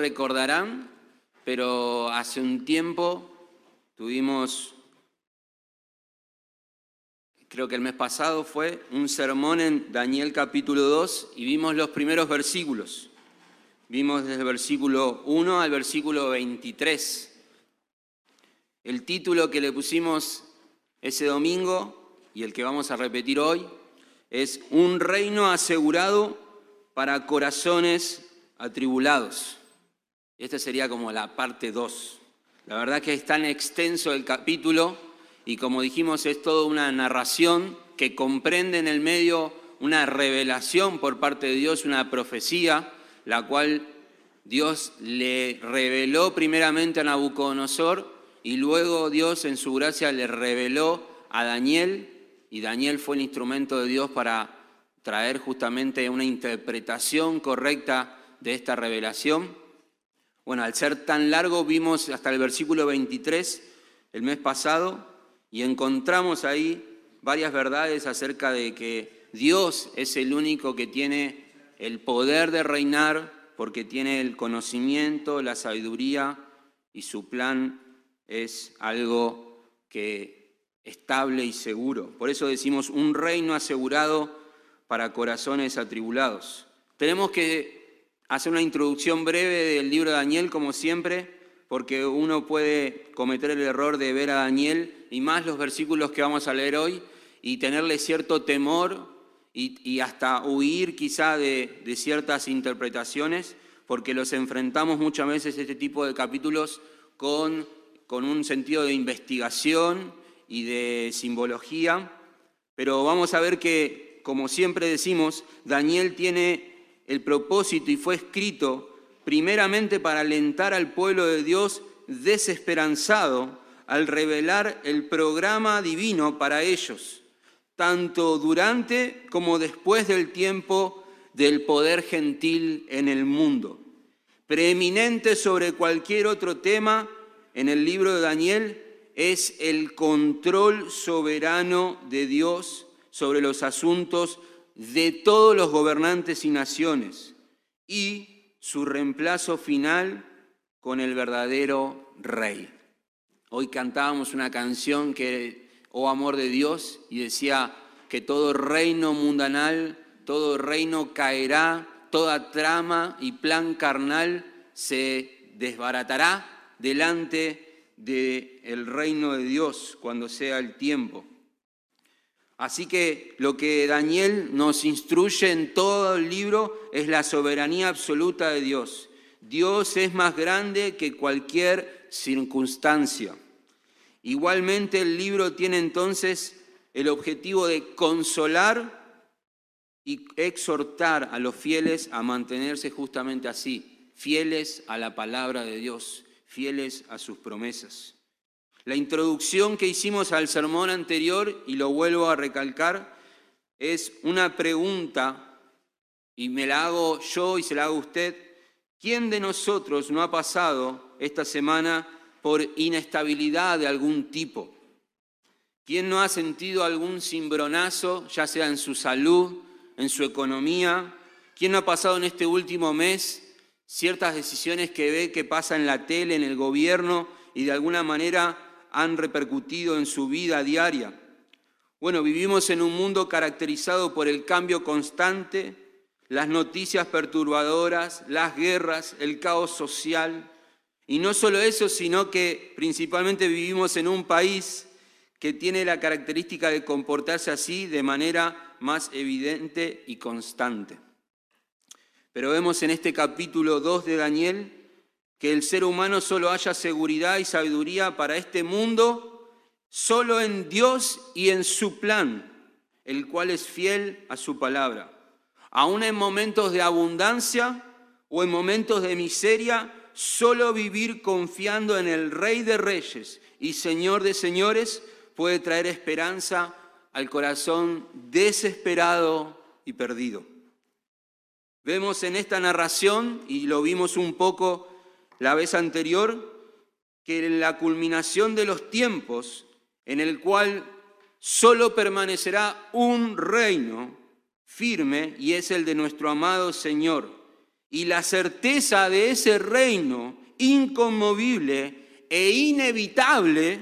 recordarán, pero hace un tiempo tuvimos, creo que el mes pasado fue, un sermón en Daniel capítulo 2 y vimos los primeros versículos. Vimos desde el versículo 1 al versículo 23. El título que le pusimos ese domingo y el que vamos a repetir hoy es Un reino asegurado para corazones atribulados. Esta sería como la parte 2. La verdad que es tan extenso el capítulo y como dijimos es toda una narración que comprende en el medio una revelación por parte de Dios, una profecía, la cual Dios le reveló primeramente a Nabucodonosor y luego Dios en su gracia le reveló a Daniel y Daniel fue el instrumento de Dios para traer justamente una interpretación correcta de esta revelación. Bueno, al ser tan largo vimos hasta el versículo 23 el mes pasado y encontramos ahí varias verdades acerca de que Dios es el único que tiene el poder de reinar porque tiene el conocimiento, la sabiduría y su plan es algo que estable y seguro. Por eso decimos un reino asegurado para corazones atribulados. Tenemos que hacer una introducción breve del libro de Daniel, como siempre, porque uno puede cometer el error de ver a Daniel y más los versículos que vamos a leer hoy y tenerle cierto temor y, hasta huir quizá de, de ciertas interpretaciones, porque los enfrentamos muchas veces este tipo de capítulos con con un sentido de investigación y de simbología, pero vamos a ver que, como siempre decimos, Daniel tiene el propósito y fue escrito primeramente para alentar al pueblo de Dios desesperanzado al revelar el programa divino para ellos, tanto durante como después del tiempo del poder gentil en el mundo. Preeminente sobre cualquier otro tema, en el libro de Daniel es el control soberano de Dios sobre los asuntos de todos los gobernantes y naciones y su reemplazo final con el verdadero rey. Hoy cantábamos una canción que, oh amor de Dios, y decía que todo reino mundanal, todo reino caerá, toda trama y plan carnal se desbaratará delante del reino de Dios cuando sea el tiempo. Así que lo que Daniel nos instruye en todo el libro es la soberanía absoluta de Dios. Dios es más grande que cualquier circunstancia. Igualmente el libro tiene entonces el objetivo de consolar y exhortar a los fieles a mantenerse justamente así, fieles a la palabra de Dios, fieles a sus promesas. La introducción que hicimos al sermón anterior, y lo vuelvo a recalcar, es una pregunta, y me la hago yo y se la hago usted. ¿Quién de nosotros no ha pasado esta semana por inestabilidad de algún tipo? ¿Quién no ha sentido algún cimbronazo, ya sea en su salud, en su economía? ¿Quién no ha pasado en este último mes ciertas decisiones que ve que pasa en la tele, en el gobierno y de alguna manera han repercutido en su vida diaria. Bueno, vivimos en un mundo caracterizado por el cambio constante, las noticias perturbadoras, las guerras, el caos social. Y no solo eso, sino que principalmente vivimos en un país que tiene la característica de comportarse así de manera más evidente y constante. Pero vemos en este capítulo 2 de Daniel que el ser humano solo haya seguridad y sabiduría para este mundo solo en Dios y en su plan, el cual es fiel a su palabra. Aún en momentos de abundancia o en momentos de miseria, solo vivir confiando en el Rey de Reyes y Señor de Señores puede traer esperanza al corazón desesperado y perdido. Vemos en esta narración, y lo vimos un poco la vez anterior, que en la culminación de los tiempos, en el cual solo permanecerá un reino firme, y es el de nuestro amado Señor, y la certeza de ese reino inconmovible e inevitable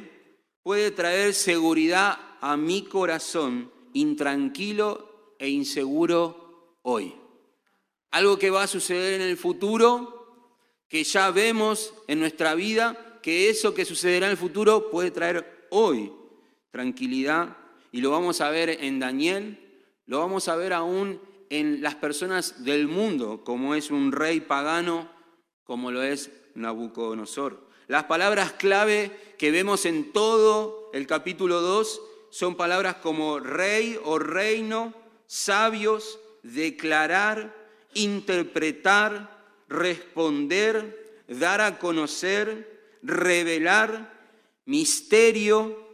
puede traer seguridad a mi corazón intranquilo e inseguro hoy. Algo que va a suceder en el futuro, que ya vemos en nuestra vida, que eso que sucederá en el futuro puede traer hoy tranquilidad. Y lo vamos a ver en Daniel, lo vamos a ver aún en las personas del mundo, como es un rey pagano, como lo es Nabucodonosor. Las palabras clave que vemos en todo el capítulo 2 son palabras como rey o reino, sabios, declarar, interpretar, responder, dar a conocer, revelar, misterio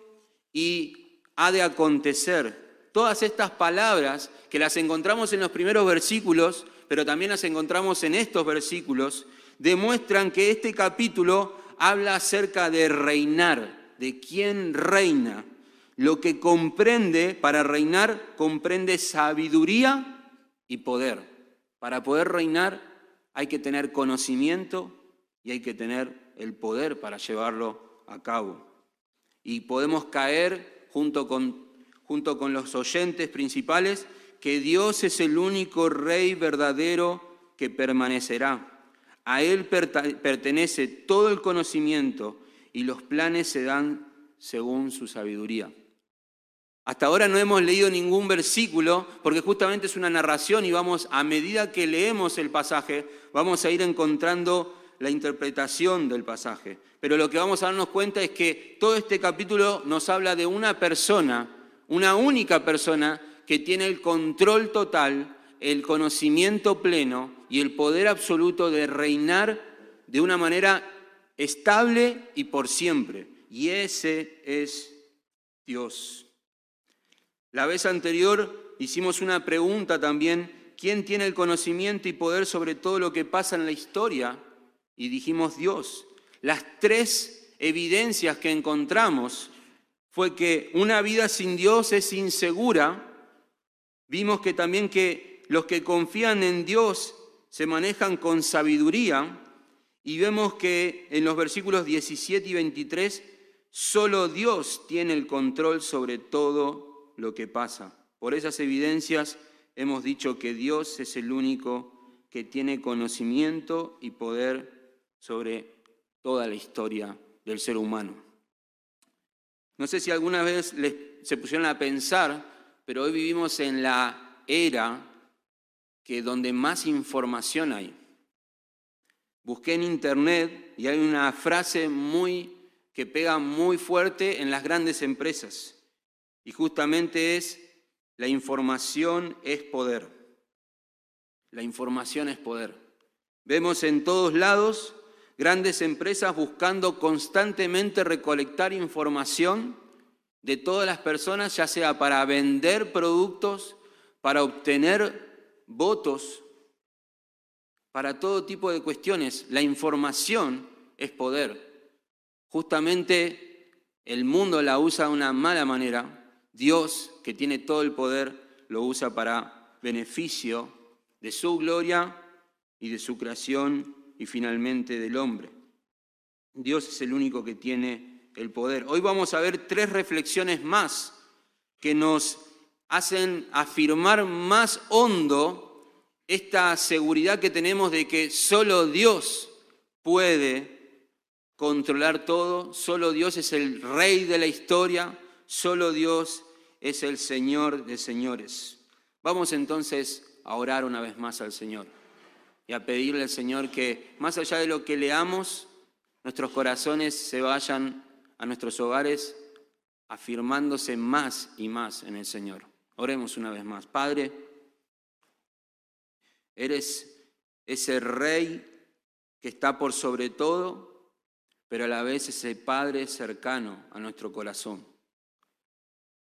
y ha de acontecer. Todas estas palabras que las encontramos en los primeros versículos, pero también las encontramos en estos versículos, demuestran que este capítulo habla acerca de reinar, de quién reina. Lo que comprende, para reinar, comprende sabiduría y poder. Para poder reinar hay que tener conocimiento y hay que tener el poder para llevarlo a cabo. Y podemos caer junto con, junto con los oyentes principales que Dios es el único rey verdadero que permanecerá. A Él pertenece todo el conocimiento y los planes se dan según su sabiduría. Hasta ahora no hemos leído ningún versículo porque justamente es una narración y vamos, a medida que leemos el pasaje, vamos a ir encontrando la interpretación del pasaje. Pero lo que vamos a darnos cuenta es que todo este capítulo nos habla de una persona, una única persona que tiene el control total, el conocimiento pleno y el poder absoluto de reinar de una manera estable y por siempre. Y ese es Dios. La vez anterior hicimos una pregunta también, ¿quién tiene el conocimiento y poder sobre todo lo que pasa en la historia? Y dijimos Dios. Las tres evidencias que encontramos fue que una vida sin Dios es insegura. Vimos que también que los que confían en Dios se manejan con sabiduría. Y vemos que en los versículos 17 y 23, solo Dios tiene el control sobre todo lo que pasa. Por esas evidencias hemos dicho que Dios es el único que tiene conocimiento y poder sobre toda la historia del ser humano. No sé si alguna vez les, se pusieron a pensar, pero hoy vivimos en la era que donde más información hay. Busqué en internet y hay una frase muy que pega muy fuerte en las grandes empresas. Y justamente es, la información es poder. La información es poder. Vemos en todos lados grandes empresas buscando constantemente recolectar información de todas las personas, ya sea para vender productos, para obtener votos, para todo tipo de cuestiones. La información es poder. Justamente el mundo la usa de una mala manera Dios, que tiene todo el poder, lo usa para beneficio de su gloria y de su creación y finalmente del hombre. Dios es el único que tiene el poder. Hoy vamos a ver tres reflexiones más que nos hacen afirmar más hondo esta seguridad que tenemos de que solo Dios puede controlar todo, solo Dios es el rey de la historia, solo Dios es el Señor de señores. Vamos entonces a orar una vez más al Señor y a pedirle al Señor que más allá de lo que leamos, nuestros corazones se vayan a nuestros hogares afirmándose más y más en el Señor. Oremos una vez más. Padre, eres ese rey que está por sobre todo, pero a la vez ese Padre cercano a nuestro corazón.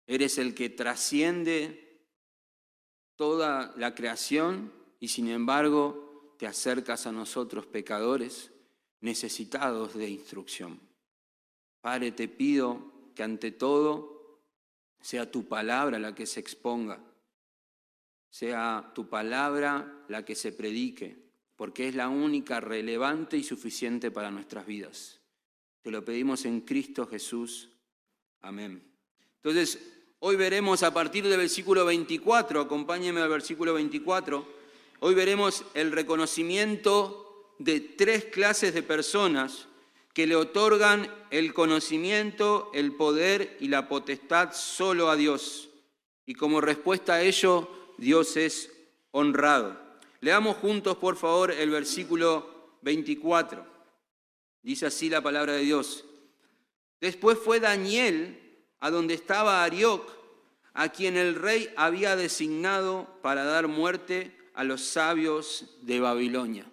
Eres el que trasciende toda la creación y sin embargo te acercas a nosotros pecadores necesitados de instrucción. Padre, te pido que ante todo sea tu palabra la que se exponga, sea tu palabra la que se predique, porque es la única relevante y suficiente para nuestras vidas. Te lo pedimos en Cristo Jesús. Amén. Entonces, hoy veremos a partir del versículo 24, acompáñeme al versículo 24, hoy veremos el reconocimiento de tres clases de personas que le otorgan el conocimiento, el poder y la potestad solo a Dios. Y como respuesta a ello, Dios es honrado. Leamos juntos, por favor, el versículo 24. Dice así la palabra de Dios. Después fue Daniel a donde estaba Arioc, a quien el rey había designado para dar muerte a los sabios de Babilonia.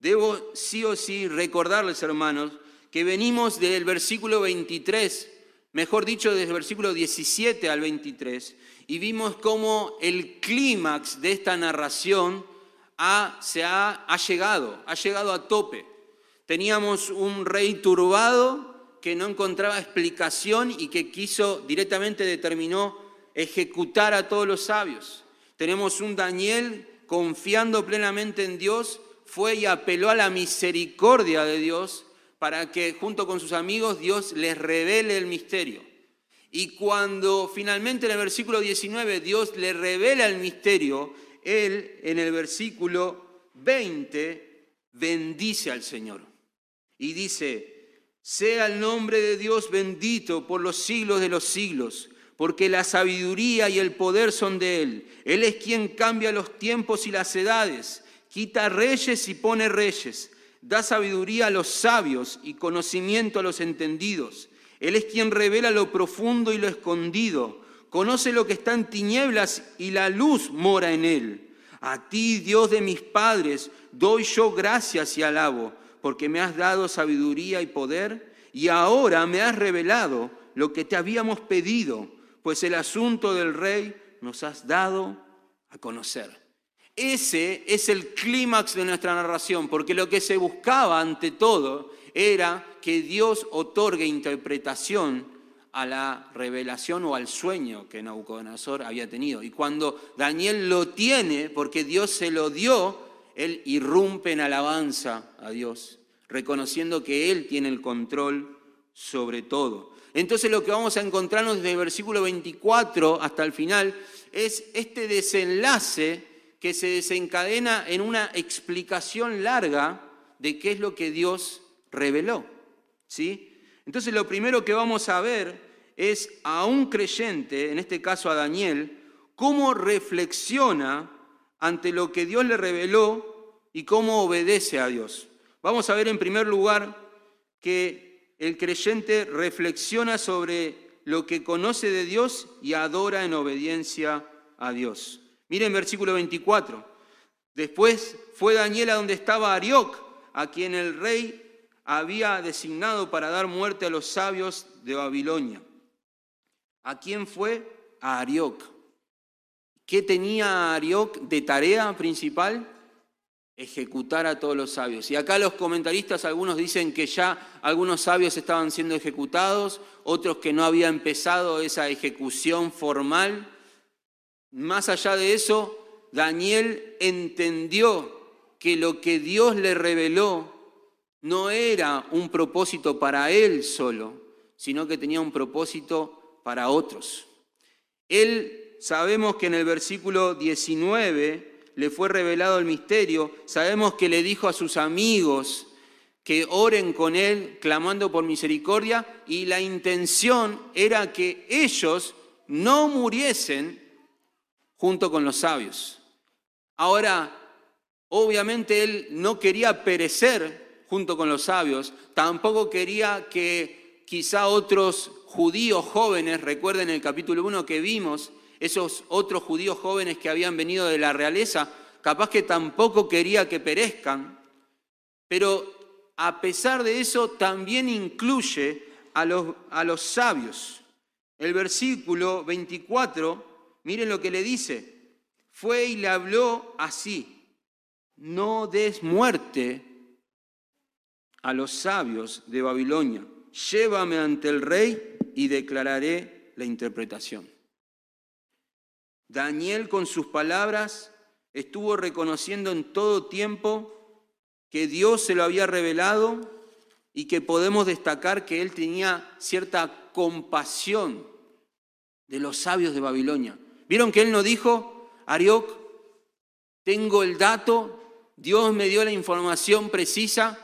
Debo sí o sí recordarles, hermanos, que venimos del versículo 23, mejor dicho, desde el versículo 17 al 23, y vimos cómo el clímax de esta narración se ha, ha llegado, ha llegado a tope. Teníamos un rey turbado que no encontraba explicación y que quiso directamente determinó ejecutar a todos los sabios. Tenemos un Daniel confiando plenamente en Dios fue y apeló a la misericordia de Dios para que junto con sus amigos Dios les revele el misterio. Y cuando finalmente en el versículo 19 Dios le revela el misterio, él en el versículo 20 bendice al Señor y dice, sea el nombre de Dios bendito por los siglos de los siglos, porque la sabiduría y el poder son de Él. Él es quien cambia los tiempos y las edades quita reyes y pone reyes, da sabiduría a los sabios y conocimiento a los entendidos. Él es quien revela lo profundo y lo escondido, conoce lo que está en tinieblas y la luz mora en él. A ti, Dios de mis padres, doy yo gracias y alabo, porque me has dado sabiduría y poder, y ahora me has revelado lo que te habíamos pedido, pues el asunto del rey nos has dado a conocer. Ese es el clímax de nuestra narración, porque lo que se buscaba ante todo era que Dios otorgue interpretación a la revelación o al sueño que Nabucodonosor había tenido. Y cuando Daniel lo tiene, porque Dios se lo dio, él irrumpe en alabanza a Dios, reconociendo que Él tiene el control sobre todo. Entonces lo que vamos a encontrarnos desde el versículo 24 hasta el final es este desenlace que se desencadena en una explicación larga de qué es lo que Dios reveló. ¿sí? Entonces lo primero que vamos a ver es a un creyente, en este caso a Daniel, cómo reflexiona ante lo que Dios le reveló y cómo obedece a Dios. Vamos a ver en primer lugar que el creyente reflexiona sobre lo que conoce de Dios y adora en obediencia a Dios. Miren versículo 24. Después fue Daniel a donde estaba Arioc, a quien el rey había designado para dar muerte a los sabios de Babilonia. ¿A quién fue? A Arioc. ¿Qué tenía Arioc de tarea principal? Ejecutar a todos los sabios. Y acá los comentaristas, algunos dicen que ya algunos sabios estaban siendo ejecutados, otros que no había empezado esa ejecución formal. Más allá de eso, Daniel entendió que lo que Dios le reveló no era un propósito para él solo, sino que tenía un propósito para otros. Él, sabemos que en el versículo 19 le fue revelado el misterio, sabemos que le dijo a sus amigos que oren con él clamando por misericordia y la intención era que ellos no muriesen junto con los sabios. Ahora, obviamente él no quería perecer junto con los sabios, tampoco quería que quizá otros judíos jóvenes, recuerden el capítulo 1 que vimos, esos otros judíos jóvenes que habían venido de la realeza, capaz que tampoco quería que perezcan, pero a pesar de eso también incluye a los, a los sabios. El versículo 24 Miren lo que le dice. Fue y le habló así. No des muerte a los sabios de Babilonia. Llévame ante el rey y declararé la interpretación. Daniel con sus palabras estuvo reconociendo en todo tiempo que Dios se lo había revelado y que podemos destacar que él tenía cierta compasión de los sabios de Babilonia. ¿Vieron que él no dijo, Arioc, tengo el dato, Dios me dio la información precisa,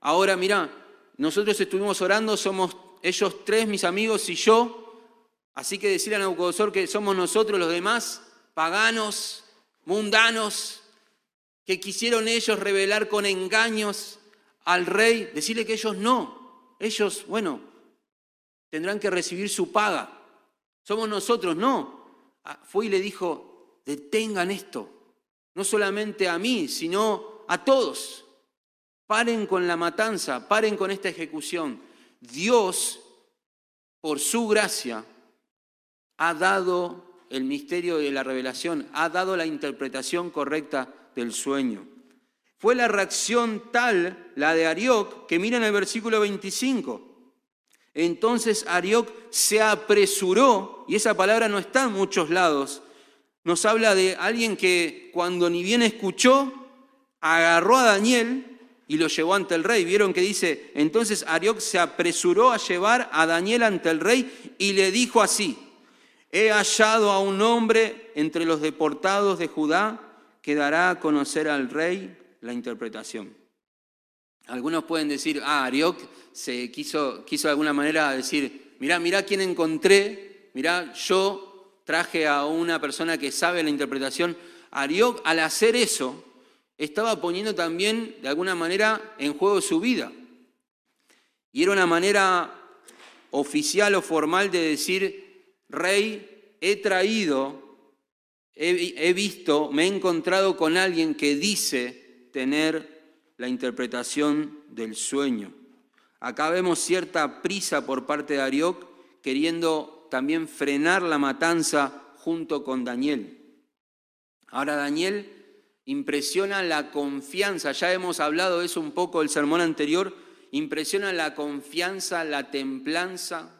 ahora mira, nosotros estuvimos orando, somos ellos tres, mis amigos y yo, así que decirle a Nabucodonosor que somos nosotros los demás, paganos, mundanos, que quisieron ellos revelar con engaños al rey, decirle que ellos no, ellos, bueno, tendrán que recibir su paga. Somos nosotros, no. Ah, fue y le dijo, detengan esto, no solamente a mí, sino a todos. Paren con la matanza, paren con esta ejecución. Dios, por su gracia, ha dado el misterio de la revelación, ha dado la interpretación correcta del sueño. Fue la reacción tal, la de Arioc, que miren el versículo 25. Entonces Arioc se apresuró, y esa palabra no está en muchos lados, nos habla de alguien que cuando ni bien escuchó, agarró a Daniel y lo llevó ante el rey. Vieron que dice, entonces Arioc se apresuró a llevar a Daniel ante el rey y le dijo así, he hallado a un hombre entre los deportados de Judá que dará a conocer al rey la interpretación. Algunos pueden decir, ah, Arioc se quiso, quiso de alguna manera decir, mirá, mirá quién encontré, mirá, yo traje a una persona que sabe la interpretación. Arioc, al hacer eso, estaba poniendo también, de alguna manera, en juego su vida. Y era una manera oficial o formal de decir, rey, he traído he, visto, me he encontrado con alguien que dice tener la interpretación del sueño. Acá vemos cierta prisa por parte de Arioc, queriendo también frenar la matanza junto con Daniel. Ahora Daniel impresiona la confianza, ya hemos hablado de eso un poco el sermón anterior, impresiona la confianza, la templanza,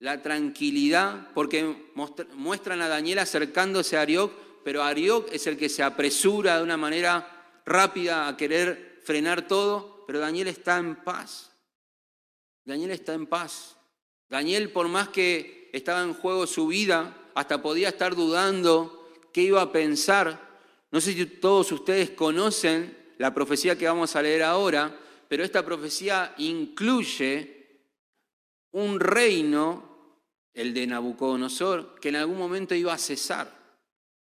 la tranquilidad, porque muestran a Daniel acercándose a Arioc, pero Arioc es el que se apresura de una manera rápida a querer frenar todo, pero Daniel está en paz. Daniel está en paz. Daniel, por más que estaba en juego su vida, hasta podía estar dudando qué iba a pensar. No sé si todos ustedes conocen la profecía que vamos a leer ahora, pero esta profecía incluye un reino el de Nabucodonosor, que en algún momento iba a cesar,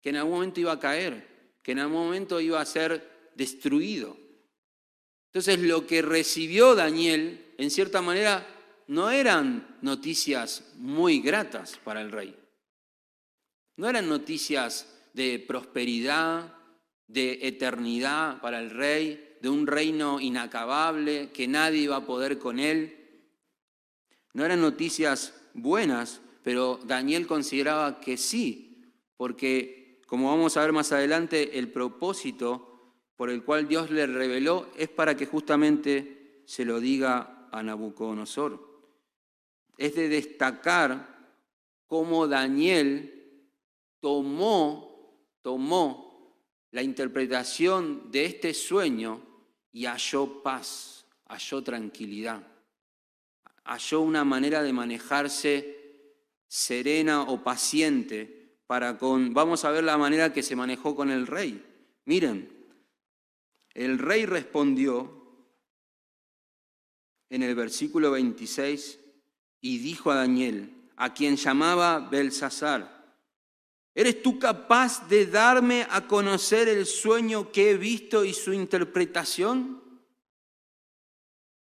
que en algún momento iba a caer, que en algún momento iba a ser destruido. Entonces lo que recibió Daniel, en cierta manera, no eran noticias muy gratas para el rey. No eran noticias de prosperidad, de eternidad para el rey, de un reino inacabable, que nadie iba a poder con él. No eran noticias buenas, pero Daniel consideraba que sí, porque como vamos a ver más adelante, el propósito por el cual Dios le reveló es para que justamente se lo diga a Nabucodonosor. Es de destacar cómo Daniel tomó, tomó la interpretación de este sueño y halló paz, halló tranquilidad halló una manera de manejarse serena o paciente para con, vamos a ver la manera que se manejó con el rey. Miren, el rey respondió en el versículo 26 y dijo a Daniel, a quien llamaba Belsasar, ¿eres tú capaz de darme a conocer el sueño que he visto y su interpretación?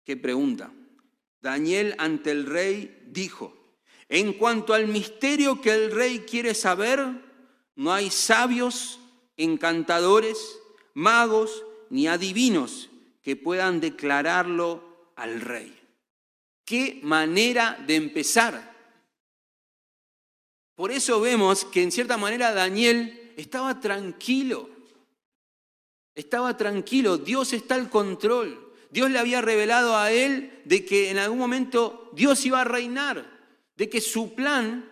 ¿Qué pregunta? Daniel ante el rey dijo, en cuanto al misterio que el rey quiere saber, no hay sabios, encantadores, magos ni adivinos que puedan declararlo al rey. Qué manera de empezar. Por eso vemos que en cierta manera Daniel estaba tranquilo. Estaba tranquilo, Dios está al control. Dios le había revelado a él de que en algún momento Dios iba a reinar, de que su plan,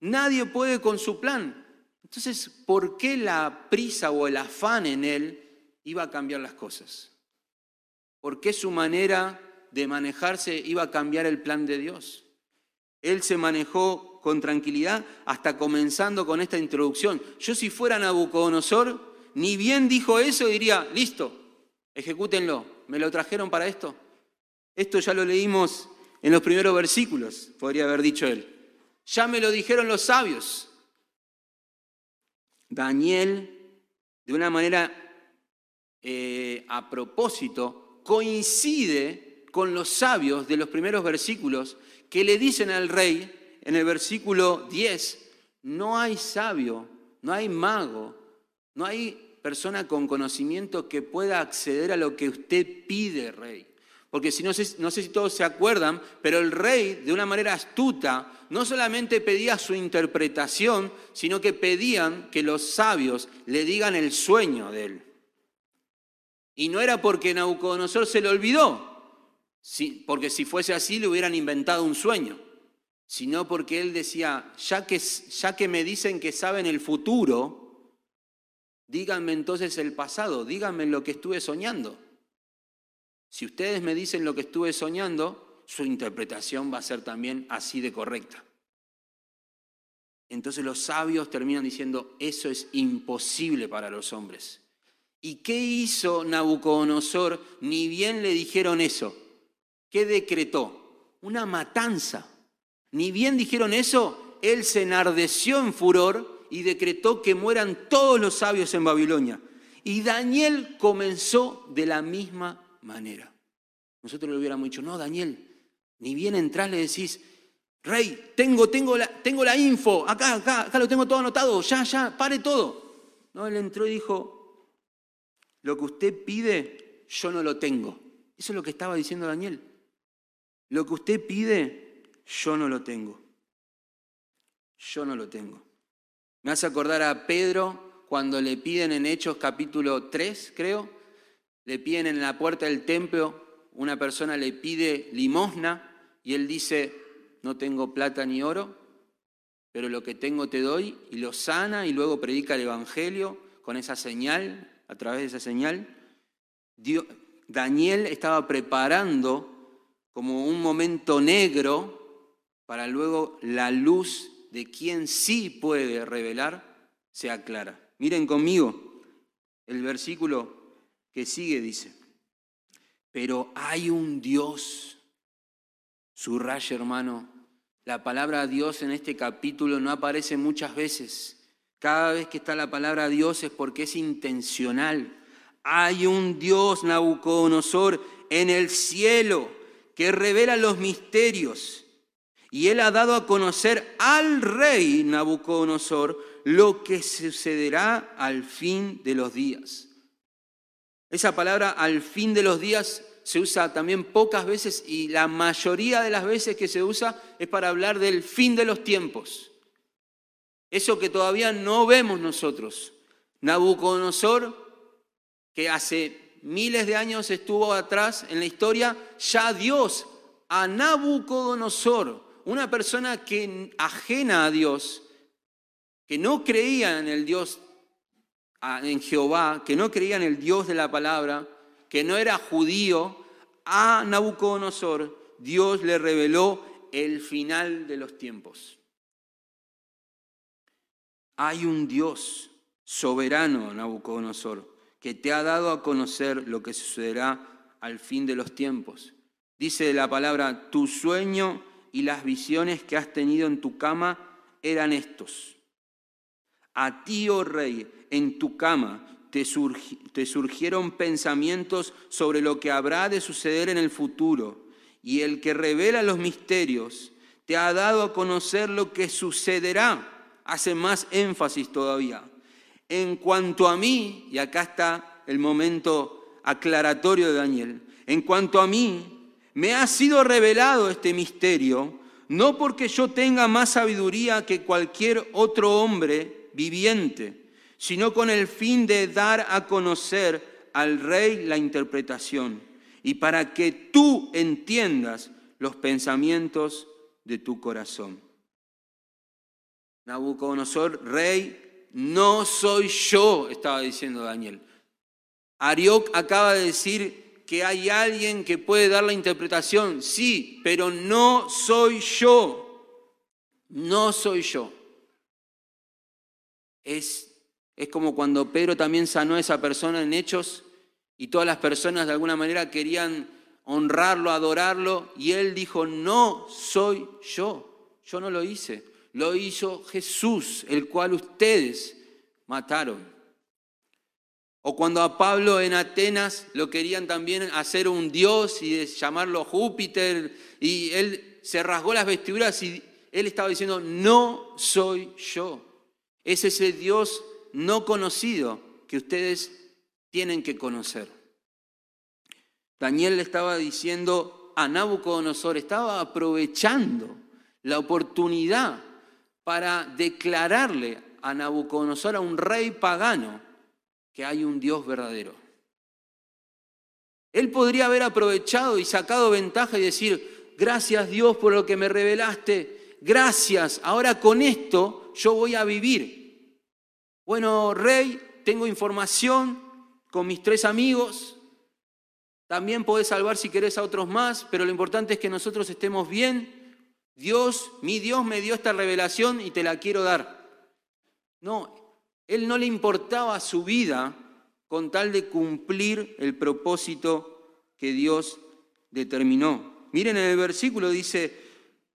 nadie puede con su plan. Entonces, ¿por qué la prisa o el afán en él iba a cambiar las cosas? ¿Por qué su manera de manejarse iba a cambiar el plan de Dios? Él se manejó con tranquilidad hasta comenzando con esta introducción. Yo si fuera Nabucodonosor, ni bien dijo eso, diría, listo, ejecútenlo, me lo trajeron para esto. Esto ya lo leímos en los primeros versículos, podría haber dicho él. Ya me lo dijeron los sabios. Daniel, de una manera eh, a propósito, coincide con los sabios de los primeros versículos que le dicen al rey en el versículo 10, no hay sabio, no hay mago, no hay persona con conocimiento que pueda acceder a lo que usted pide, rey. Porque si no sé, no sé si todos se acuerdan, pero el rey, de una manera astuta, no solamente pedía su interpretación, sino que pedían que los sabios le digan el sueño de él. Y no era porque Nabucodonosor se le olvidó, porque si fuese así le hubieran inventado un sueño, sino porque él decía, ya que, ya que me dicen que saben el futuro, díganme entonces el pasado, díganme lo que estuve soñando. Si ustedes me dicen lo que estuve soñando, su interpretación va a ser también así de correcta. Entonces los sabios terminan diciendo, eso es imposible para los hombres. ¿Y qué hizo Nabucodonosor? Ni bien le dijeron eso. ¿Qué decretó? Una matanza. Ni bien dijeron eso, él se enardeció en furor y decretó que mueran todos los sabios en Babilonia. Y Daniel comenzó de la misma manera. Nosotros le hubiéramos dicho, no, Daniel, ni bien entras le decís, rey, tengo, tengo, la, tengo la info, acá, acá, acá lo tengo todo anotado, ya, ya, pare todo. No, él entró y dijo, lo que usted pide, yo no lo tengo. Eso es lo que estaba diciendo Daniel. Lo que usted pide, yo no lo tengo. Yo no lo tengo. Me hace acordar a Pedro cuando le piden en Hechos capítulo 3, creo, le piden en la puerta del templo, una persona le pide limosna y él dice, no tengo plata ni oro, pero lo que tengo te doy, y lo sana y luego predica el Evangelio con esa señal, a través de esa señal. Daniel estaba preparando como un momento negro para luego la luz de quien sí puede revelar sea clara. Miren conmigo el versículo que sigue dice, pero hay un Dios, subraya hermano, la palabra Dios en este capítulo no aparece muchas veces. Cada vez que está la palabra Dios es porque es intencional. Hay un Dios, Nabucodonosor, en el cielo que revela los misterios. Y él ha dado a conocer al rey Nabucodonosor lo que sucederá al fin de los días. Esa palabra al fin de los días se usa también pocas veces y la mayoría de las veces que se usa es para hablar del fin de los tiempos. Eso que todavía no vemos nosotros. Nabucodonosor, que hace miles de años estuvo atrás en la historia, ya Dios a Nabucodonosor, una persona que ajena a Dios, que no creía en el Dios en Jehová, que no creía en el Dios de la palabra, que no era judío, a Nabucodonosor Dios le reveló el final de los tiempos. Hay un Dios soberano, Nabucodonosor, que te ha dado a conocer lo que sucederá al fin de los tiempos. Dice la palabra, tu sueño y las visiones que has tenido en tu cama eran estos. A ti, oh rey, en tu cama te, surgieron pensamientos sobre lo que habrá de suceder en el futuro, y el que revela los misterios te ha dado a conocer lo que sucederá. Hace más énfasis todavía. En cuanto a mí, y acá está el momento aclaratorio de Daniel, en cuanto a mí, me ha sido revelado este misterio, no porque yo tenga más sabiduría que cualquier otro hombre viviente, sino con el fin de dar a conocer al rey la interpretación y para que tú entiendas los pensamientos de tu corazón. Nabucodonosor, rey, no soy yo, estaba diciendo Daniel. Ariok acaba de decir que hay alguien que puede dar la interpretación, sí, pero no soy yo, no soy yo. Es, es como cuando Pedro también sanó a esa persona en hechos y todas las personas de alguna manera querían honrarlo, adorarlo, y él dijo, no soy yo, yo no lo hice, lo hizo Jesús, el cual ustedes mataron. O cuando a Pablo en Atenas lo querían también hacer un dios y llamarlo Júpiter, y él se rasgó las vestiduras y él estaba diciendo, no soy yo. Es ese Dios no conocido que ustedes tienen que conocer. Daniel le estaba diciendo a Nabucodonosor, estaba aprovechando la oportunidad para declararle a Nabucodonosor, a un rey pagano, que hay un Dios verdadero. Él podría haber aprovechado y sacado ventaja y decir, gracias Dios por lo que me revelaste, gracias, ahora con esto yo voy a vivir. Bueno, rey, tengo información con mis tres amigos, también podés salvar si querés a otros más, pero lo importante es que nosotros estemos bien. Dios, mi Dios me dio esta revelación y te la quiero dar. No, él no le importaba su vida con tal de cumplir el propósito que Dios determinó. Miren en el versículo dice,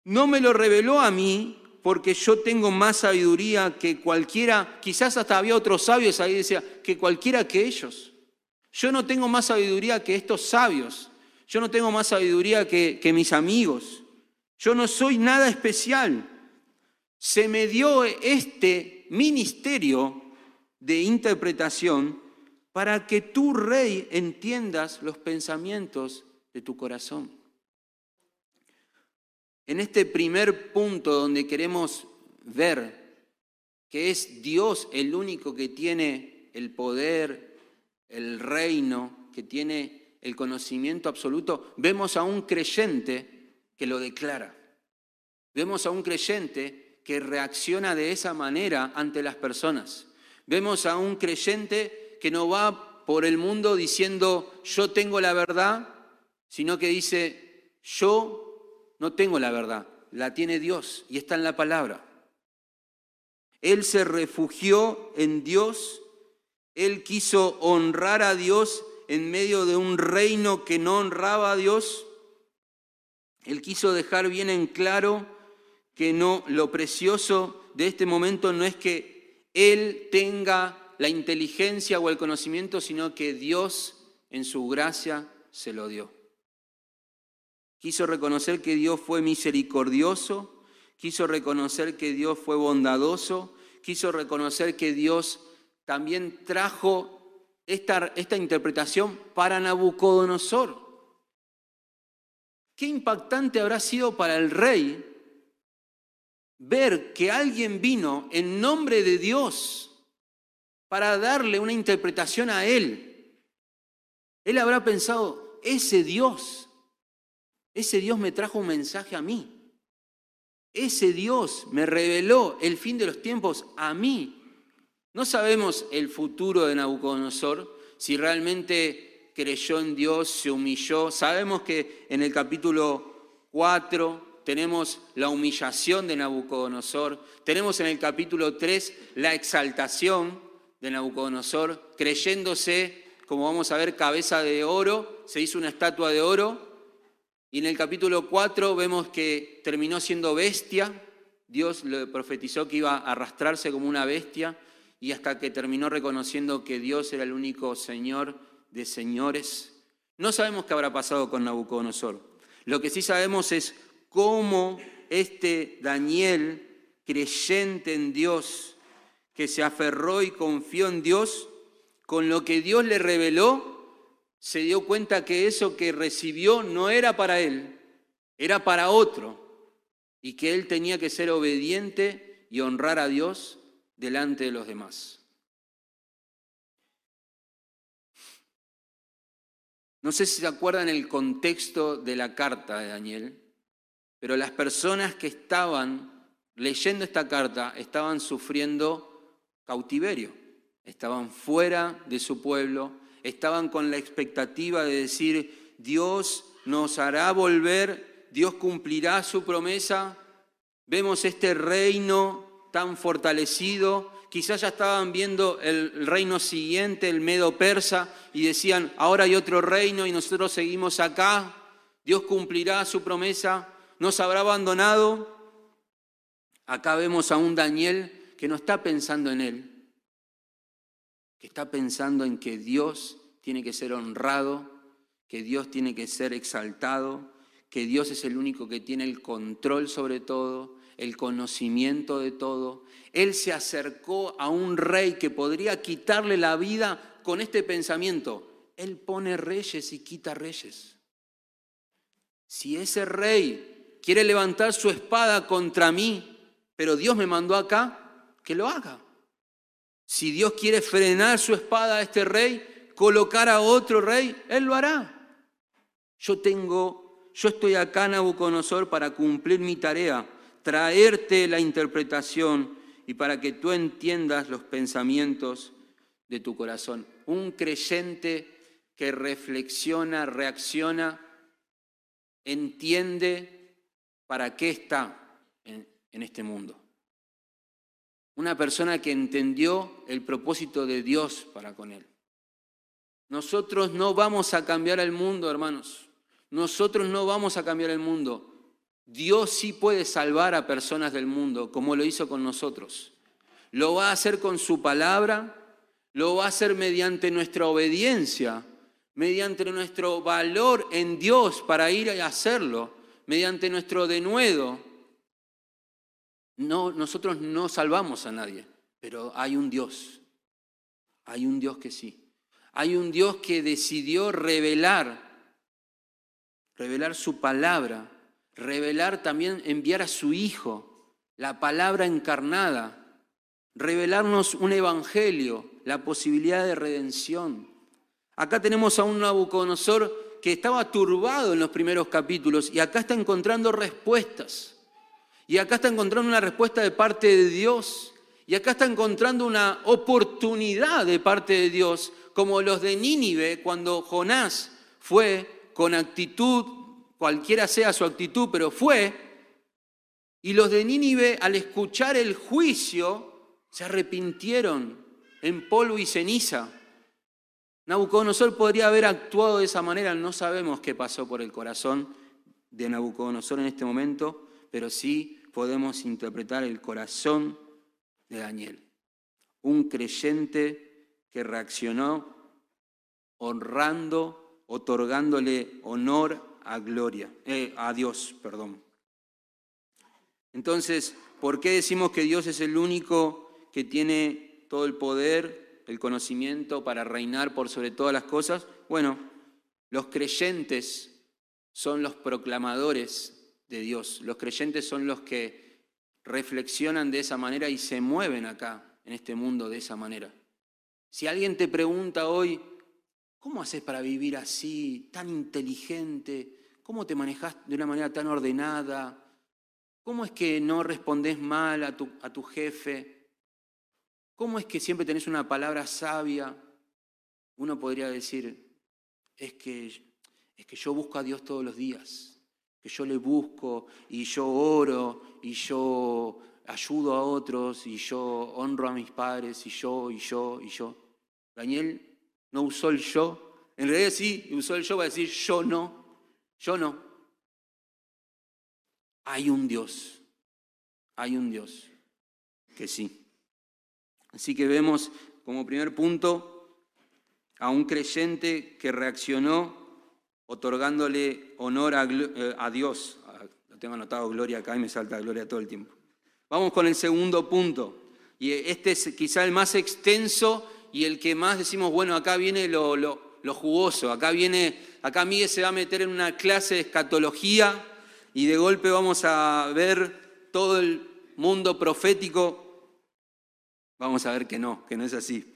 no me lo reveló a mí porque yo tengo más sabiduría que cualquiera, quizás hasta había otros sabios ahí, decía, que cualquiera que ellos. Yo no tengo más sabiduría que estos sabios. Yo no tengo más sabiduría que, mis amigos. Yo no soy nada especial. Se me dio este ministerio de interpretación para que tú, rey, entiendas los pensamientos de tu corazón. En este primer punto donde queremos ver que es Dios el único que tiene el poder, el reino, que tiene el conocimiento absoluto, vemos a un creyente que lo declara. Vemos a un creyente que reacciona de esa manera ante las personas. Vemos a un creyente que no va por el mundo diciendo yo tengo la verdad, sino que dice yo no tengo la verdad, la tiene Dios y está en la palabra. Él se refugió en Dios él quiso honrar a Dios en medio de un reino que no honraba a Dios. Él quiso dejar bien en claro que no lo precioso de este momento no es que él tenga la inteligencia o el conocimiento, sino que Dios en su gracia se lo dio. Quiso reconocer que Dios fue misericordioso, quiso reconocer que Dios fue bondadoso, quiso reconocer que Dios también trajo esta, esta interpretación para Nabucodonosor. Qué impactante habrá sido para el rey ver que alguien vino en nombre de Dios para darle una interpretación a él. Él habrá pensado, ese Dios, ese Dios me trajo un mensaje a mí. Ese Dios me reveló el fin de los tiempos a mí. No sabemos el futuro de Nabucodonosor, si realmente creyó en Dios, se humilló. Sabemos que en el capítulo 4 tenemos la humillación de Nabucodonosor, tenemos en el capítulo 3 la exaltación de Nabucodonosor, creyéndose, como vamos a ver, cabeza de oro, se hizo una estatua de oro, y en el capítulo 4 vemos que terminó siendo bestia, Dios le profetizó que iba a arrastrarse como una bestia, y hasta que terminó reconociendo que Dios era el único Señor de señores. No sabemos qué habrá pasado con Nabucodonosor. Lo que sí sabemos es cómo este Daniel, creyente en Dios, que se aferró y confió en Dios, con lo que Dios le reveló, se dio cuenta que eso que recibió no era para él, era para otro, y que él tenía que ser obediente y honrar a Dios delante de los demás. No sé si se acuerdan el contexto de la carta de Daniel, pero las personas que estaban leyendo esta carta estaban sufriendo cautiverio. Estaban fuera de su pueblo, estaban con la expectativa de decir, Dios nos hará volver, Dios cumplirá su promesa. Vemos este reino tan fortalecido, quizás ya estaban viendo el reino siguiente, el medo persa, y decían, ahora hay otro reino y nosotros seguimos acá, Dios cumplirá su promesa, nos habrá abandonado. Acá vemos a un Daniel que no está pensando en él, que está pensando en que Dios tiene que ser honrado, que Dios tiene que ser exaltado, que Dios es el único que tiene el control sobre todo, el conocimiento de todo. Él se acercó a un rey que podría quitarle la vida con este pensamiento. Él pone reyes y quita reyes. Si ese rey quiere levantar su espada contra mí, pero Dios me mandó acá, que lo haga. Si Dios quiere frenar su espada a este rey, colocar a otro rey, Él lo hará. Yo tengo, yo estoy acá, Nabucodonosor, para cumplir mi tarea, traerte la interpretación y para que tú entiendas los pensamientos de tu corazón. Un creyente que reflexiona, reacciona, entiende para qué está en este mundo. Una persona que entendió el propósito de Dios para con él. Nosotros no vamos a cambiar el mundo, hermanos. Nosotros no vamos a cambiar el mundo. Dios sí puede salvar a personas del mundo, como lo hizo con nosotros. Lo va a hacer con su palabra, lo va a hacer mediante nuestra obediencia, mediante nuestro valor en Dios para ir a hacerlo, mediante nuestro denuedo, no, nosotros no salvamos a nadie, pero hay un Dios. Hay un Dios que sí. Hay un Dios que decidió revelar, revelar su palabra, revelar también, enviar a su Hijo, la palabra encarnada, revelarnos un evangelio, la posibilidad de redención. Acá tenemos a un Nabucodonosor que estaba turbado en los primeros capítulos y acá está encontrando respuestas. Y acá está encontrando una respuesta de parte de Dios. Y acá está encontrando una oportunidad de parte de Dios, como los de Nínive, cuando Jonás fue con actitud, cualquiera sea su actitud, pero fue. Y los de Nínive, al escuchar el juicio, se arrepintieron en polvo y ceniza. Nabucodonosor podría haber actuado de esa manera, no sabemos qué pasó por el corazón de Nabucodonosor en este momento, pero sí podemos interpretar el corazón de Daniel. Un creyente que reaccionó honrando, otorgándole honor a gloria, eh, a Dios, perdón. Entonces, ¿por qué decimos que Dios es el único que tiene todo el poder, el conocimiento para reinar por sobre todas las cosas? Bueno, los creyentes son los proclamadores de Dios. Los creyentes son los que reflexionan de esa manera y se mueven acá, en este mundo, de esa manera. Si alguien te pregunta hoy, ¿cómo haces para vivir así, tan inteligente? ¿Cómo te manejas de una manera tan ordenada? ¿Cómo es que no respondes mal a tu, a tu jefe? ¿Cómo es que siempre tenés una palabra sabia? Uno podría decir, es que, es que yo busco a Dios todos los días que yo le busco y yo oro y yo ayudo a otros y yo honro a mis padres y yo y yo y yo. Daniel no usó el yo, en realidad sí usó el yo para decir yo no, yo no. Hay un Dios, hay un Dios que sí. Así que vemos como primer punto a un creyente que reaccionó otorgándole honor eh, a, Dios. Ah, lo tengo anotado gloria acá y me salta gloria todo el tiempo. Vamos con el segundo punto. Y este es quizá el más extenso y el que más decimos, bueno, acá viene lo, lo, jugoso, acá viene, acá Miguel se va a meter en una clase de escatología y de golpe vamos a ver todo el mundo profético. Vamos a ver que no, que no es así.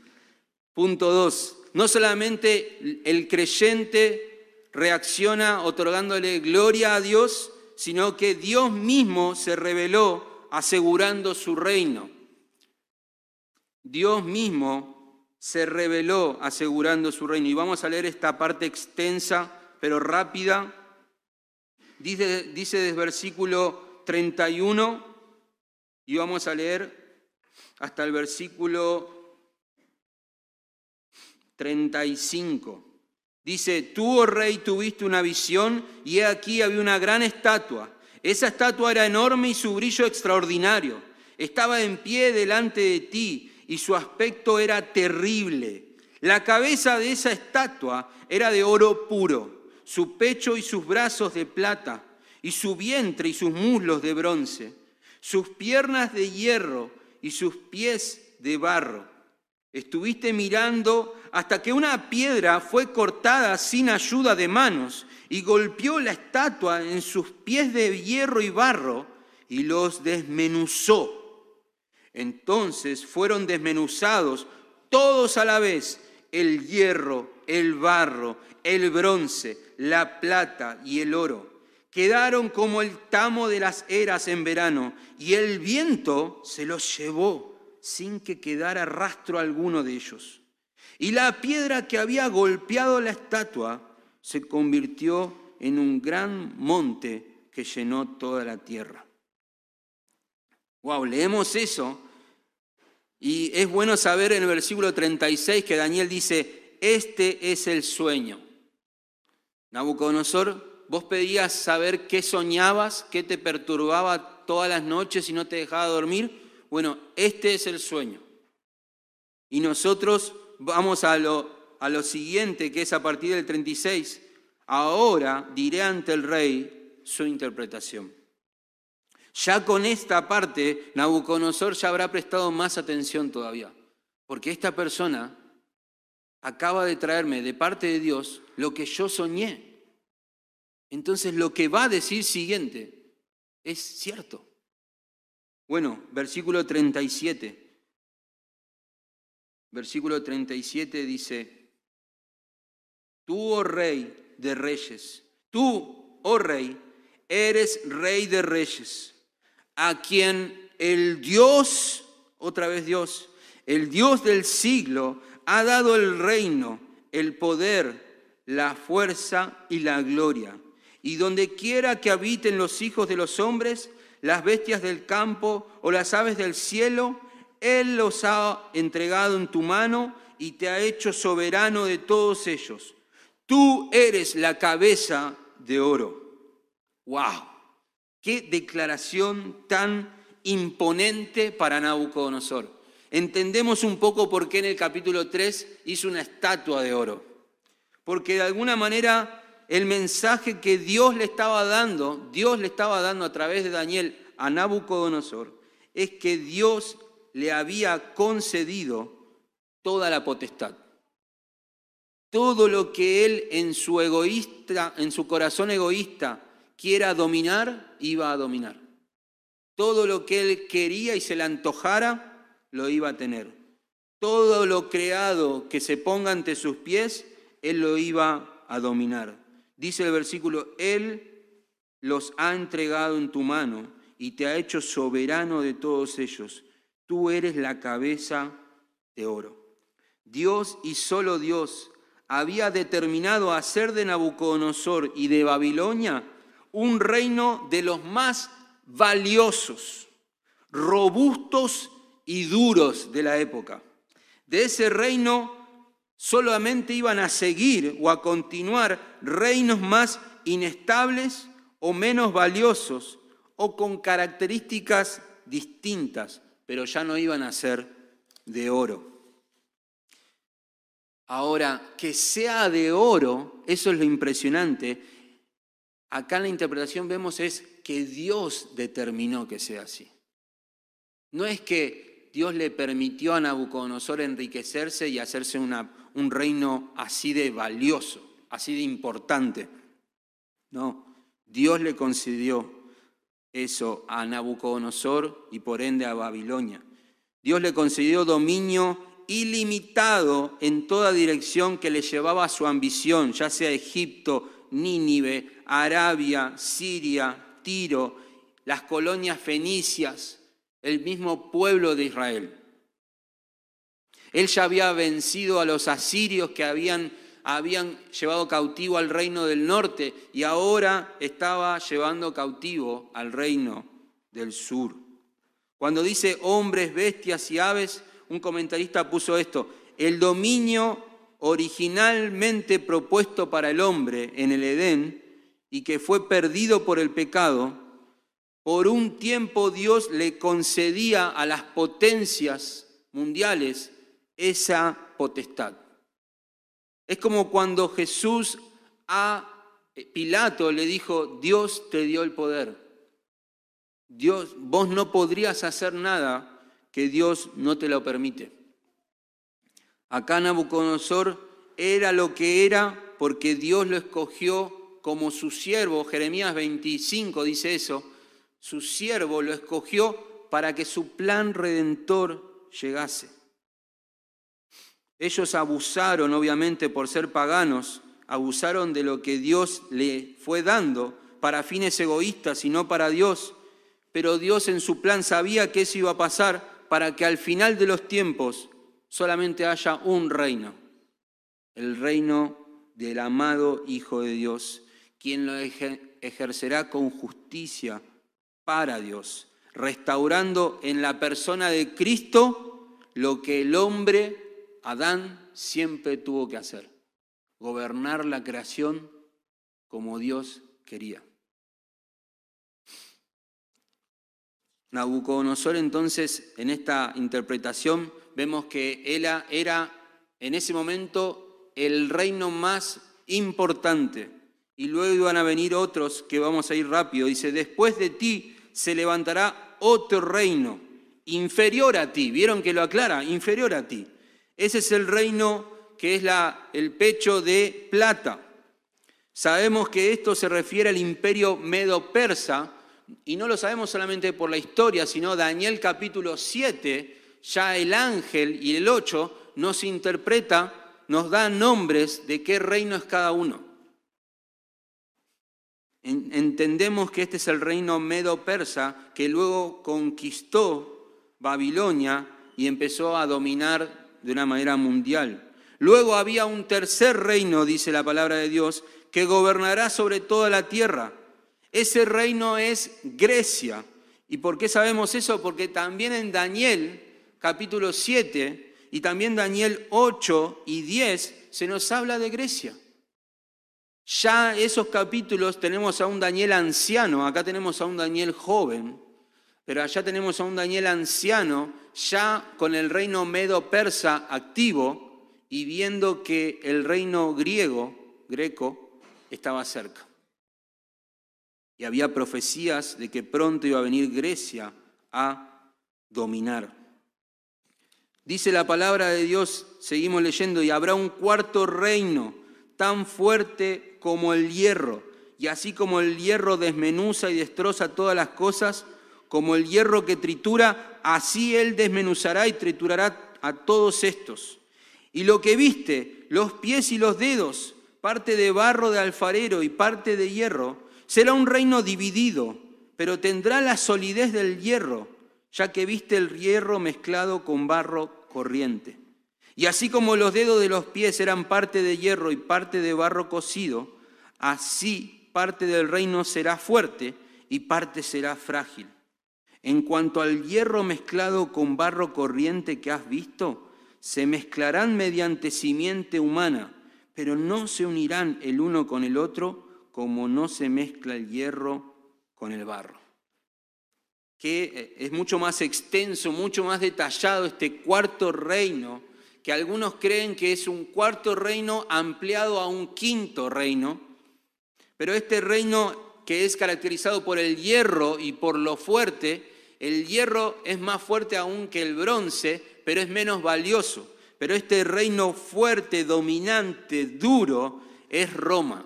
Punto dos, no solamente el creyente reacciona otorgándole gloria a Dios, sino que Dios mismo se reveló asegurando su reino. Dios mismo se reveló asegurando su reino. Y vamos a leer esta parte extensa, pero rápida. Dice, dice desde versículo 31 y vamos a leer hasta el versículo 35. Dice, tú, oh rey, tuviste una visión y he aquí había una gran estatua. Esa estatua era enorme y su brillo extraordinario. Estaba en pie delante de ti y su aspecto era terrible. La cabeza de esa estatua era de oro puro, su pecho y sus brazos de plata, y su vientre y sus muslos de bronce, sus piernas de hierro y sus pies de barro. Estuviste mirando hasta que una piedra fue cortada sin ayuda de manos y golpeó la estatua en sus pies de hierro y barro y los desmenuzó entonces fueron desmenuzados todos a la vez, el hierro, el barro, el bronce, la plata y el oro. Quedaron como el tamo de las eras en verano, y el viento se los llevó sin que quedara rastro alguno de ellos. Y la piedra que había golpeado la estatua se convirtió en un gran monte que llenó toda la tierra. Wow, leemos eso y es bueno saber en el versículo 36 que Daniel dice, este es el sueño. Nabucodonosor, vos pedías saber qué soñabas, qué te perturbaba todas las noches y no te dejaba dormir. Bueno, este es el sueño. Y nosotros vamos a lo, a lo siguiente, que es a partir del 36. Ahora diré ante el rey su interpretación. Ya con esta parte, Nabucodonosor ya habrá prestado más atención todavía, porque esta persona acaba de traerme de parte de Dios lo que yo soñé. Entonces lo que va a decir siguiente es cierto. Bueno, versículo 37. Versículo 37 dice, tú, oh rey de reyes, tú, oh rey, eres rey de reyes a quien el Dios, otra vez Dios, el Dios del siglo, ha dado el reino, el poder, la fuerza y la gloria. Y donde quiera que habiten los hijos de los hombres, las bestias del campo o las aves del cielo, Él los ha entregado en tu mano y te ha hecho soberano de todos ellos. Tú eres la cabeza de oro. ¡Wow! Qué declaración tan imponente para Nabucodonosor. Entendemos un poco por qué en el capítulo 3 hizo una estatua de oro. Porque de alguna manera el mensaje que Dios le estaba dando, Dios le estaba dando a través de Daniel a Nabucodonosor, es que Dios le había concedido toda la potestad. Todo lo que él en su egoísta, en su corazón egoísta quiera dominar, iba a dominar. Todo lo que él quería y se le antojara, lo iba a tener. Todo lo creado que se ponga ante sus pies, él lo iba a dominar. Dice el versículo, Él los ha entregado en tu mano y te ha hecho soberano de todos ellos. Tú eres la cabeza de oro. Dios y solo Dios había determinado hacer de Nabucodonosor y de Babilonia un reino de los más valiosos, robustos y duros de la época. De ese reino solamente iban a seguir o a continuar reinos más inestables o menos valiosos o con características distintas, pero ya no iban a ser de oro. Ahora, que sea de oro, eso es lo impresionante, acá en la interpretación vemos es que Dios determinó que sea así. No es que Dios le permitió a Nabucodonosor enriquecerse y hacerse un reino así de valioso, así de importante. No, Dios le concedió eso a Nabucodonosor y por ende a Babilonia. Dios le concedió dominio ilimitado en toda dirección que le llevaba a su ambición, ya sea Egipto, Nínive, Arabia, Siria, Tiro, las colonias fenicias, el mismo pueblo de Israel. Él ya había vencido a los asirios que habían, habían llevado cautivo al reino del norte y ahora estaba llevando cautivo al reino del sur. Cuando dice hombres, bestias y aves, un comentarista puso esto, el dominio originalmente propuesto para el hombre en el Edén y que fue perdido por el pecado, por un tiempo Dios le concedía a las potencias mundiales esa potestad. Es como cuando Jesús a Pilato le dijo, Dios te dio el poder. Dios, vos no podrías hacer nada que Dios no te lo permite. Acá Nabucodonosor era lo que era porque Dios lo escogió como su siervo. Jeremías 25 dice eso su siervo lo escogió para que su plan redentor llegase. Ellos abusaron, obviamente, por ser paganos, abusaron de lo que Dios le fue dando para fines egoístas y no para Dios. Pero Dios en su plan sabía que eso iba a pasar para que al final de los tiempos solamente haya un reino, el reino del amado Hijo de Dios, quien lo ejercerá con justicia para Dios, restaurando en la persona de Cristo lo que el hombre, Adán, siempre tuvo que hacer, gobernar la creación como Dios quería. Nabucodonosor entonces en esta interpretación vemos que él era en ese momento el reino más importante y luego iban a venir otros que vamos a ir rápido. Dice, después de ti se levantará otro reino inferior a ti. ¿Vieron que lo aclara? Inferior a ti. Ese es el reino que es el pecho de plata. Sabemos que esto se refiere al imperio medo-persa, y no lo sabemos solamente por la historia, sino Daniel capítulo 7, ya el ángel y el 8 nos interpreta, nos da nombres de qué reino es cada uno entendemos que este es el reino medo-persa que luego conquistó Babilonia y empezó a dominar de una manera mundial. Luego había un tercer reino, dice la palabra de Dios, que gobernará sobre toda la tierra. Ese reino es Grecia. ¿Y por qué sabemos eso? Porque también en Daniel capítulo 7 y también Daniel 8 y 10 se nos habla de Grecia. Ya esos capítulos tenemos a un Daniel anciano, acá tenemos a un Daniel joven, pero allá tenemos a un Daniel anciano ya con el reino medo-persa activo y viendo que el reino griego, greco, estaba cerca. Y había profecías de que pronto iba a venir Grecia a dominar. Dice la palabra de Dios, seguimos leyendo, y habrá un cuarto reino tan fuerte como el hierro, y así como el hierro desmenuza y destroza todas las cosas, como el hierro que tritura, así él desmenuzará y triturará a todos estos. Y lo que viste, los pies y los dedos, parte de barro de alfarero y parte de hierro, será un reino dividido, pero tendrá la solidez del hierro, ya que viste el hierro mezclado con barro corriente. Y así como los dedos de los pies eran parte de hierro y parte de barro cocido, así parte del reino será fuerte y parte será frágil. En cuanto al hierro mezclado con barro corriente que has visto, se mezclarán mediante simiente humana, pero no se unirán el uno con el otro como no se mezcla el hierro con el barro. Que eh, es mucho más extenso, mucho más detallado este cuarto reino que algunos creen que es un cuarto reino ampliado a un quinto reino, pero este reino que es caracterizado por el hierro y por lo fuerte, el hierro es más fuerte aún que el bronce, pero es menos valioso. Pero este reino fuerte, dominante, duro, es Roma.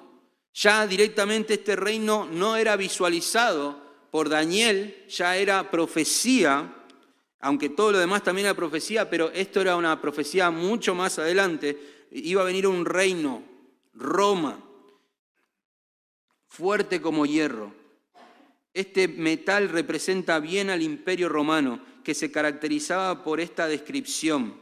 Ya directamente este reino no era visualizado por Daniel, ya era profecía aunque todo lo demás también era profecía, pero esto era una profecía mucho más adelante, iba a venir un reino, Roma, fuerte como hierro. Este metal representa bien al imperio romano, que se caracterizaba por esta descripción.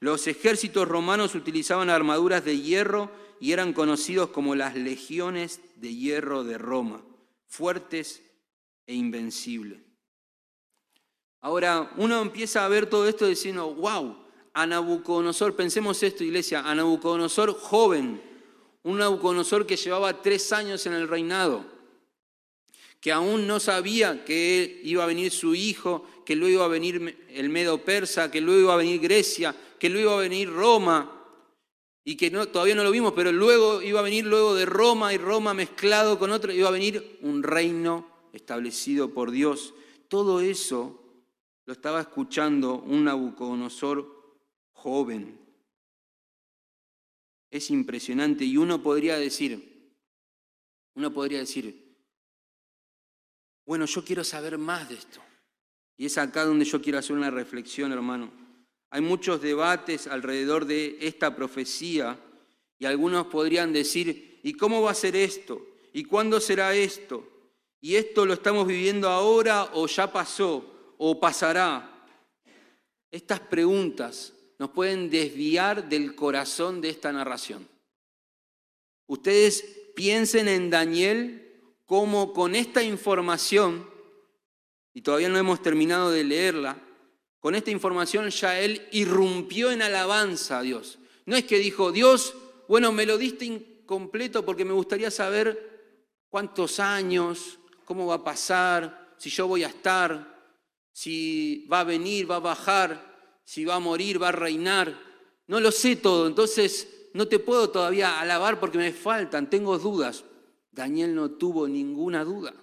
Los ejércitos romanos utilizaban armaduras de hierro y eran conocidos como las legiones de hierro de Roma, fuertes e invencibles. Ahora, uno empieza a ver todo esto diciendo, wow, a Nabucodonosor, pensemos esto, iglesia, a Nabucodonosor joven, un Nabucodonosor que llevaba tres años en el reinado, que aún no sabía que iba a venir su hijo, que luego iba a venir el Medo Persa, que luego iba a venir Grecia, que luego iba a venir Roma, y que todavía no lo vimos, pero luego iba a venir luego de Roma y Roma mezclado con otro, iba a venir un reino establecido por Dios. Todo eso lo estaba escuchando un Nabucodonosor joven. Es impresionante y uno podría decir, uno podría decir, bueno, yo quiero saber más de esto. Y es acá donde yo quiero hacer una reflexión, hermano. Hay muchos debates alrededor de esta profecía y algunos podrían decir, ¿y cómo va a ser esto? ¿Y cuándo será esto? ¿Y esto lo estamos viviendo ahora o ya pasó o pasará? Estas preguntas nos pueden desviar del corazón de esta narración. Ustedes piensen en Daniel como con esta información, y todavía no hemos terminado de leerla, con esta información ya él irrumpió en alabanza a Dios. No es que dijo, Dios, bueno, me lo diste incompleto porque me gustaría saber cuántos años, cómo va a pasar, si yo voy a estar, si va a venir, va a bajar, si va a morir, va a reinar. No lo sé todo, entonces no te puedo todavía alabar porque me faltan, tengo dudas. Daniel no tuvo ninguna duda.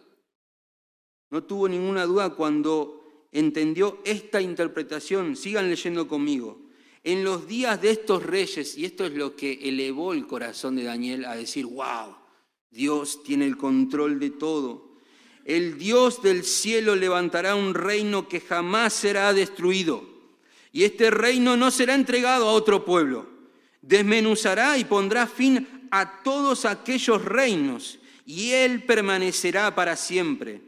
No tuvo ninguna duda cuando entendió esta interpretación. Sigan leyendo conmigo. En los días de estos reyes, y esto es lo que elevó el corazón de Daniel a decir, wow, Dios tiene el control de todo. El Dios del cielo levantará un reino que jamás será destruido. Y este reino no será entregado a otro pueblo. Desmenuzará y pondrá fin a todos aquellos reinos, y él permanecerá para siempre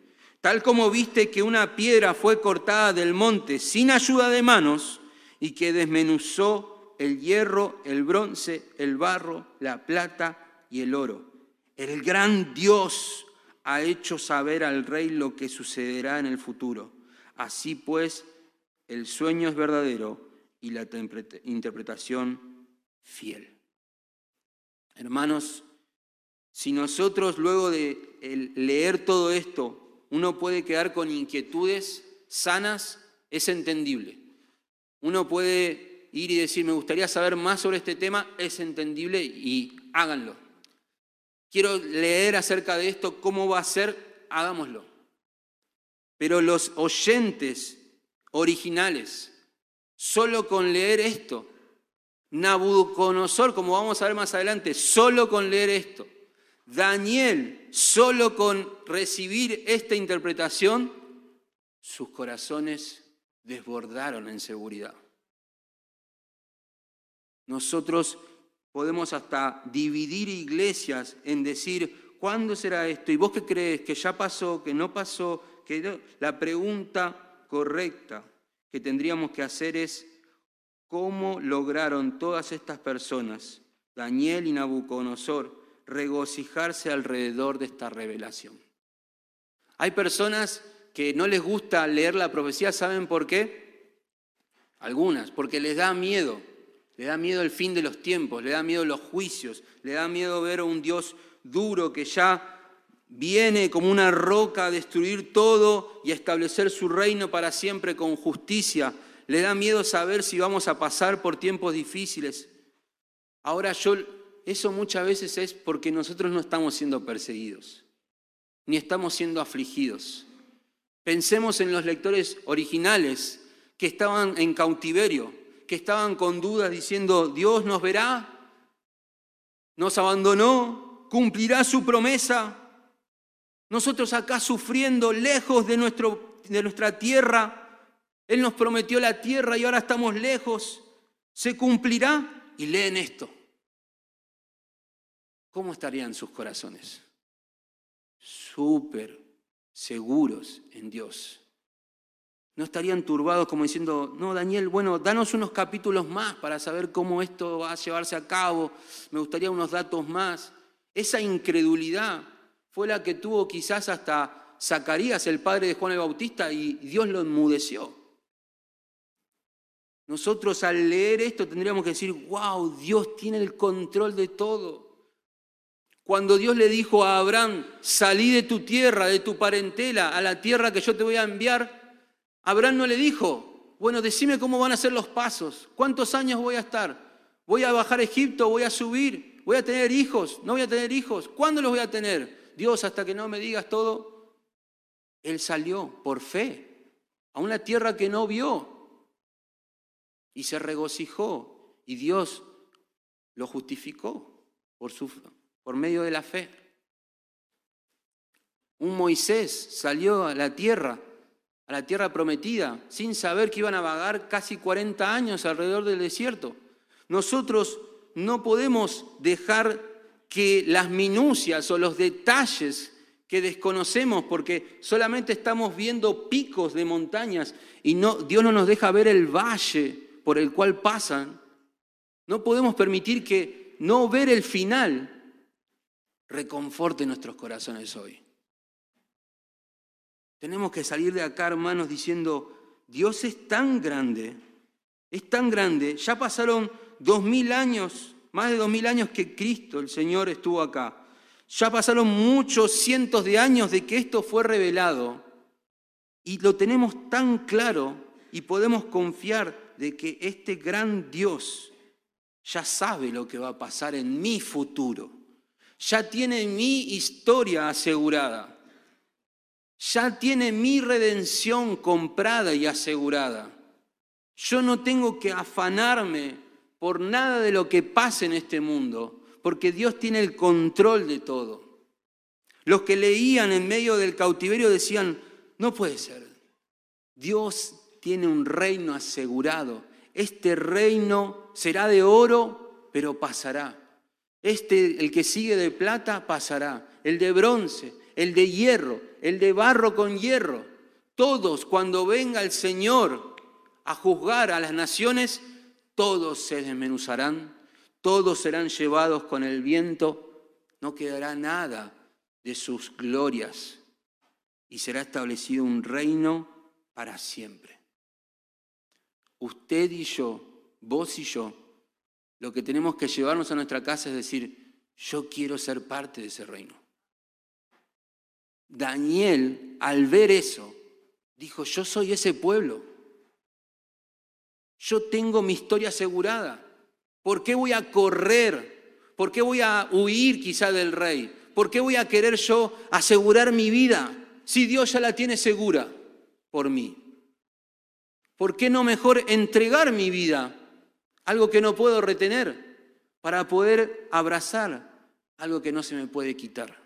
tal como viste que una piedra fue cortada del monte sin ayuda de manos y que desmenuzó el hierro, el bronce, el barro, la plata y el oro. El gran Dios ha hecho saber al rey lo que sucederá en el futuro. Así pues, el sueño es verdadero y la interpretación fiel. Hermanos, si nosotros luego de leer todo esto uno puede quedar con inquietudes sanas, es entendible. Uno puede ir y decir, me gustaría saber más sobre este tema, es entendible y háganlo. Quiero leer acerca de esto, cómo va a ser, hagámoslo. Pero los oyentes originales, solo con leer esto, Nabucodonosor, como vamos a ver más adelante, solo con leer esto, Daniel, solo con recibir esta interpretación, sus corazones desbordaron en seguridad. Nosotros podemos hasta dividir iglesias en decir, ¿cuándo será esto? ¿Y vos qué crees? ¿Que ya pasó? ¿Que no pasó? Que La pregunta correcta que tendríamos que hacer es, ¿cómo lograron todas estas personas, Daniel y Nabucodonosor, regocijarse alrededor de esta revelación. Hay personas que no les gusta leer la profecía, ¿saben por qué? Algunas, porque les da miedo, le da miedo el fin de los tiempos, le da miedo los juicios, le da miedo ver a un Dios duro que ya viene como una roca a destruir todo y a establecer su reino para siempre con justicia. Le da miedo saber si vamos a pasar por tiempos difíciles. Ahora yo eso muchas veces es porque nosotros no estamos siendo perseguidos, ni estamos siendo afligidos. Pensemos en los lectores originales que estaban en cautiverio, que estaban con dudas diciendo, Dios nos verá, nos abandonó, cumplirá su promesa. Nosotros acá sufriendo lejos de, nuestro, de nuestra tierra, Él nos prometió la tierra y ahora estamos lejos. ¿Se cumplirá? Y leen esto. ¿Cómo estarían sus corazones? Súper seguros en Dios. no estarían turbados como diciendo, no, Daniel, bueno, danos unos capítulos más para saber cómo esto va a llevarse a cabo, me gustaría unos datos más. Esa incredulidad fue la que tuvo quizás hasta Zacarías, el padre de Juan el Bautista, y Dios lo enmudeció. Nosotros al leer esto tendríamos que decir, wow, Dios tiene el control de todo. Cuando Dios le dijo a Abraham, salí de tu tierra, de tu parentela, a la tierra que yo te voy a enviar, Abraham no le dijo, bueno, decime cómo van a ser los pasos, cuántos años voy a estar, voy a bajar a Egipto, voy a subir, voy a tener hijos, no voy a tener hijos, ¿cuándo los voy a tener? Dios, hasta que no me digas todo, él salió por fe a una tierra que no vio y se regocijó y Dios lo justificó por su por medio de la fe. Un Moisés salió a la tierra, a la tierra prometida, sin saber que iban a vagar casi 40 años alrededor del desierto. Nosotros no podemos dejar que las minucias o los detalles que desconocemos porque solamente estamos viendo picos de montañas y no, Dios no nos deja ver el valle por el cual pasan, no podemos permitir que no ver el final reconforte nuestros corazones hoy. Tenemos que salir de acá, hermanos, diciendo, Dios es tan grande, es tan grande, ya pasaron dos mil años, más de dos mil años que Cristo, el Señor, estuvo acá. Ya pasaron muchos cientos de años de que esto fue revelado y lo tenemos tan claro y podemos confiar de que este gran Dios ya sabe lo que va a pasar en mi futuro ya tiene mi historia asegurada. Ya tiene mi redención comprada y asegurada. Yo no tengo que afanarme por nada de lo que pase en este mundo, porque Dios tiene el control de todo. Los que leían en medio del cautiverio decían, no puede ser. Dios tiene un reino asegurado. Este reino será de oro, pero pasará. Este, el que sigue de plata, pasará. El de bronce, el de hierro, el de barro con hierro. Todos, cuando venga el Señor a juzgar a las naciones, todos se desmenuzarán, todos serán llevados con el viento, no quedará nada de sus glorias y será establecido un reino para siempre. Usted y yo, vos y yo, lo que tenemos que llevarnos a nuestra casa es decir, yo quiero ser parte de ese reino. Daniel, al ver eso, dijo, yo soy ese pueblo. Yo tengo mi historia asegurada. ¿Por qué voy a correr? ¿Por qué voy a huir quizá del rey? ¿Por qué voy a querer yo asegurar mi vida si Dios ya la tiene segura por mí? ¿Por qué no mejor entregar mi vida algo que no puedo retener, para poder abrazar algo que no se me puede quitar.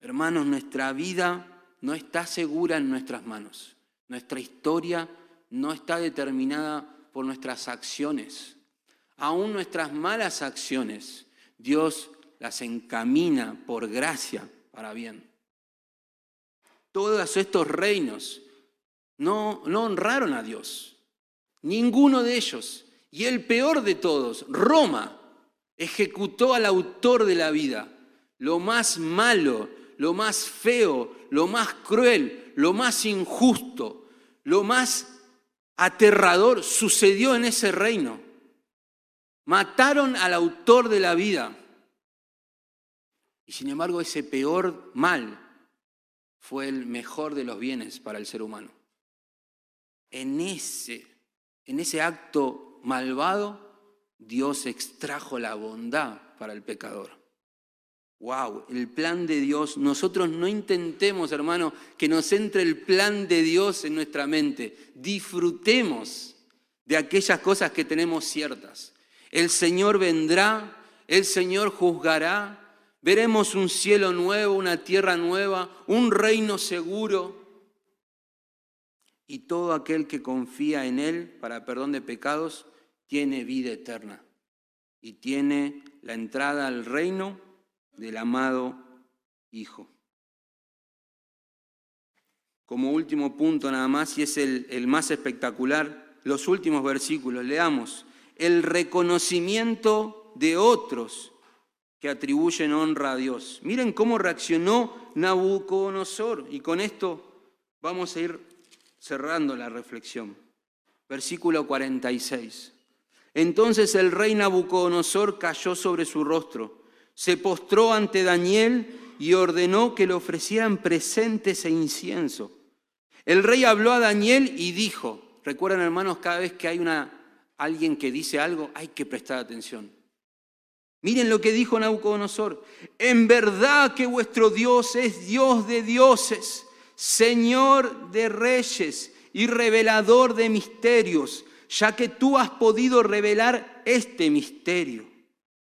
Hermanos, nuestra vida no está segura en nuestras manos. Nuestra historia no está determinada por nuestras acciones. Aún nuestras malas acciones, Dios las encamina por gracia para bien. Todos estos reinos no, no honraron a Dios. Ninguno de ellos. Y el peor de todos, Roma, ejecutó al autor de la vida. Lo más malo, lo más feo, lo más cruel, lo más injusto, lo más aterrador sucedió en ese reino. Mataron al autor de la vida. Y sin embargo ese peor mal fue el mejor de los bienes para el ser humano. En ese en ese acto malvado, Dios extrajo la bondad para el pecador. Wow, el plan de Dios. Nosotros no intentemos, hermano, que nos entre el plan de Dios en nuestra mente. Disfrutemos de aquellas cosas que tenemos ciertas. El Señor vendrá, el Señor juzgará, veremos un cielo nuevo, una tierra nueva, un reino seguro y todo aquel que confía en Él para perdón de pecados tiene vida eterna y tiene la entrada al reino del amado Hijo. como último punto nada más, y es el, más espectacular, los últimos versículos. Leamos. El reconocimiento de otros que atribuyen honra a Dios. Miren cómo reaccionó Nabucodonosor. Y con esto vamos a ir cerrando la reflexión. Versículo 46. Entonces el rey Nabucodonosor cayó sobre su rostro, se postró ante Daniel y ordenó que le ofrecieran presentes e incienso. El rey habló a Daniel y dijo, recuerdan hermanos, cada vez que hay una, alguien que dice algo, hay que prestar atención. Miren lo que dijo Nabucodonosor, en verdad que vuestro Dios es Dios de dioses, Señor de reyes y revelador de misterios ya que tú has podido revelar este misterio.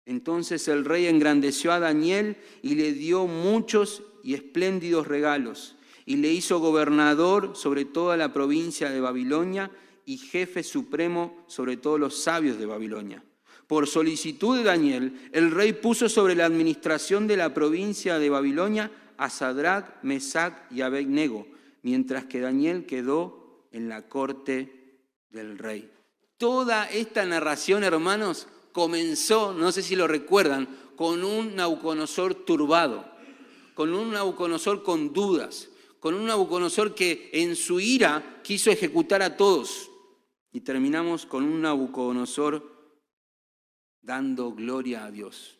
Entonces el rey engrandeció a Daniel y le dio muchos y espléndidos regalos, y le hizo gobernador sobre toda la provincia de Babilonia y jefe supremo sobre todos los sabios de Babilonia. Por solicitud de Daniel, el rey puso sobre la administración de la provincia de Babilonia a Sadrach, Mesac y Abednego, mientras que Daniel quedó en la corte del rey. Toda esta narración, hermanos, comenzó, no sé si lo recuerdan, con un Nauconosor turbado, con un Nauconosor con dudas, con un Nabucodonosor que en su ira quiso ejecutar a todos. Y terminamos con un Nabucodonosor dando gloria a Dios,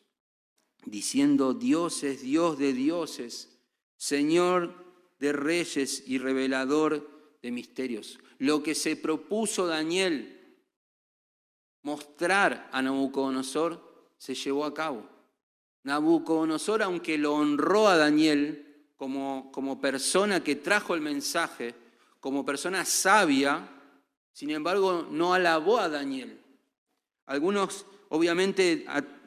diciendo, Dios es Dios de dioses, Señor de reyes y revelador de misterios lo que se propuso Daniel mostrar a Nabucodonosor se llevó a cabo. Nabucodonosor, aunque lo honró a Daniel como, como persona que trajo el mensaje, como persona sabia, sin embargo no alabó a Daniel. Algunos, obviamente,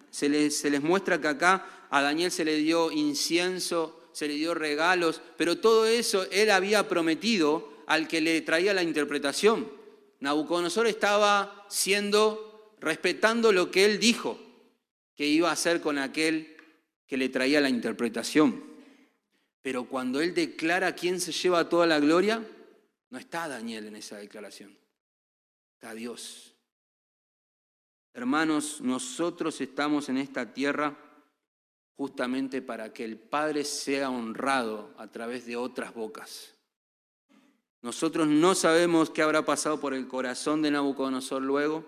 se les, muestra que acá a Daniel se le dio incienso, se le dio regalos, pero todo eso él había prometido al que le traía la interpretación. Nabucodonosor estaba siendo, respetando lo que él dijo que iba a hacer con aquel que le traía la interpretación. Pero cuando él declara quién se lleva toda la gloria, no está Daniel en esa declaración, está Dios. Hermanos, nosotros estamos en esta tierra justamente para que el Padre sea honrado a través de otras bocas. Nosotros no sabemos qué habrá pasado por el corazón de Nabucodonosor luego,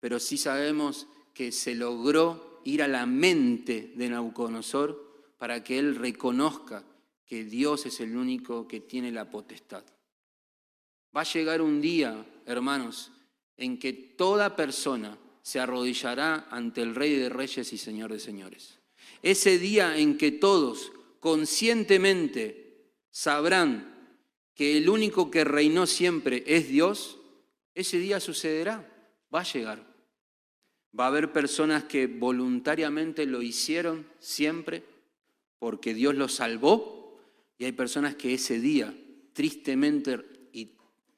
pero sí sabemos que se logró ir a la mente de Nabucodonosor para que él reconozca que Dios es el único que tiene la potestad. Va a llegar un día, hermanos, en que toda persona se arrodillará ante el Rey de Reyes y Señor de Señores. Ese día en que todos conscientemente sabrán que el único que reinó siempre es Dios, ese día sucederá, va a llegar. Va a haber personas que voluntariamente lo hicieron siempre porque Dios los salvó y hay personas que ese día, tristemente y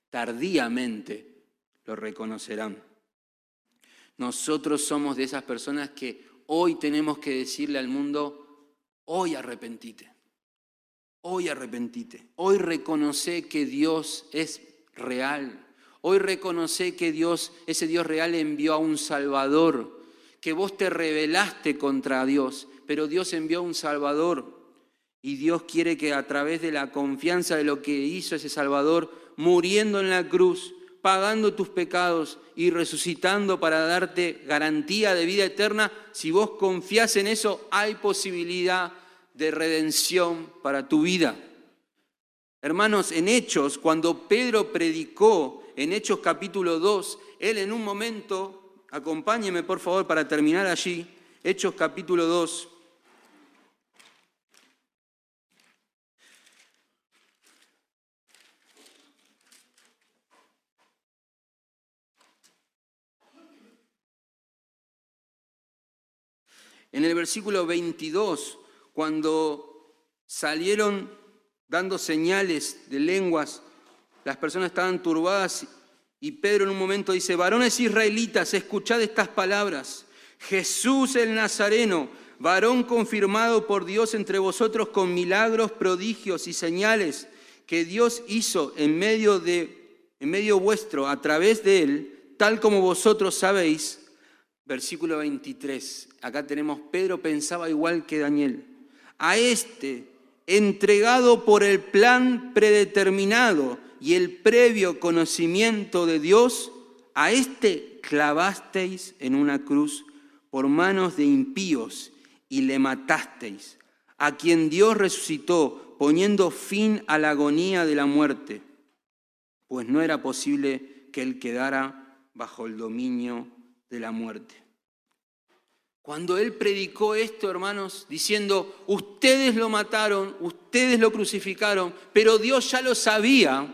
tardíamente, lo reconocerán. Nosotros somos de esas personas que hoy tenemos que decirle al mundo, hoy arrepentite. Hoy arrepentite, hoy reconoce que Dios es real, hoy reconoce que Dios, ese Dios real envió a un Salvador, que vos te rebelaste contra Dios, pero Dios envió a un Salvador y Dios quiere que a través de la confianza de lo que hizo ese Salvador, muriendo en la cruz, pagando tus pecados y resucitando para darte garantía de vida eterna, si vos confías en eso, hay posibilidad de redención para tu vida. Hermanos, en Hechos, cuando Pedro predicó en Hechos capítulo 2, él en un momento, acompáñeme por favor para terminar allí, Hechos capítulo 2, En el versículo 22 cuando salieron dando señales de lenguas, las personas estaban turbadas y Pedro en un momento dice, varones israelitas, escuchad estas palabras. Jesús el Nazareno, varón confirmado por Dios entre vosotros con milagros, prodigios y señales que Dios hizo en medio, de, en medio vuestro a través de él, tal como vosotros sabéis. Versículo 23. Acá tenemos, Pedro pensaba igual que Daniel. A este, entregado por el plan predeterminado y el previo conocimiento de Dios, a este clavasteis en una cruz por manos de impíos y le matasteis, a quien Dios resucitó poniendo fin a la agonía de la muerte, pues no era posible que él quedara bajo el dominio de la muerte. Cuando él predicó esto, hermanos, diciendo, ustedes lo mataron, ustedes lo crucificaron, pero Dios ya lo sabía,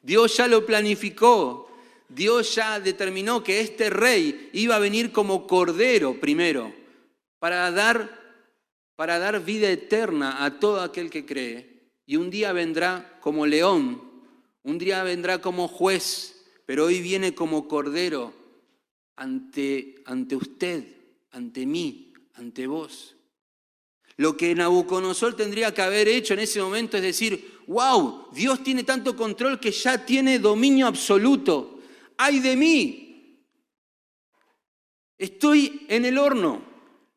Dios ya lo planificó, Dios ya determinó que este rey iba a venir como cordero primero, para dar, para dar vida eterna a todo aquel que cree. Y un día vendrá como león, un día vendrá como juez, pero hoy viene como cordero ante, ante usted, ante mí, ante vos. Lo que Nabucodonosor tendría que haber hecho en ese momento es decir, wow, Dios tiene tanto control que ya tiene dominio absoluto ay de mí, estoy en el horno.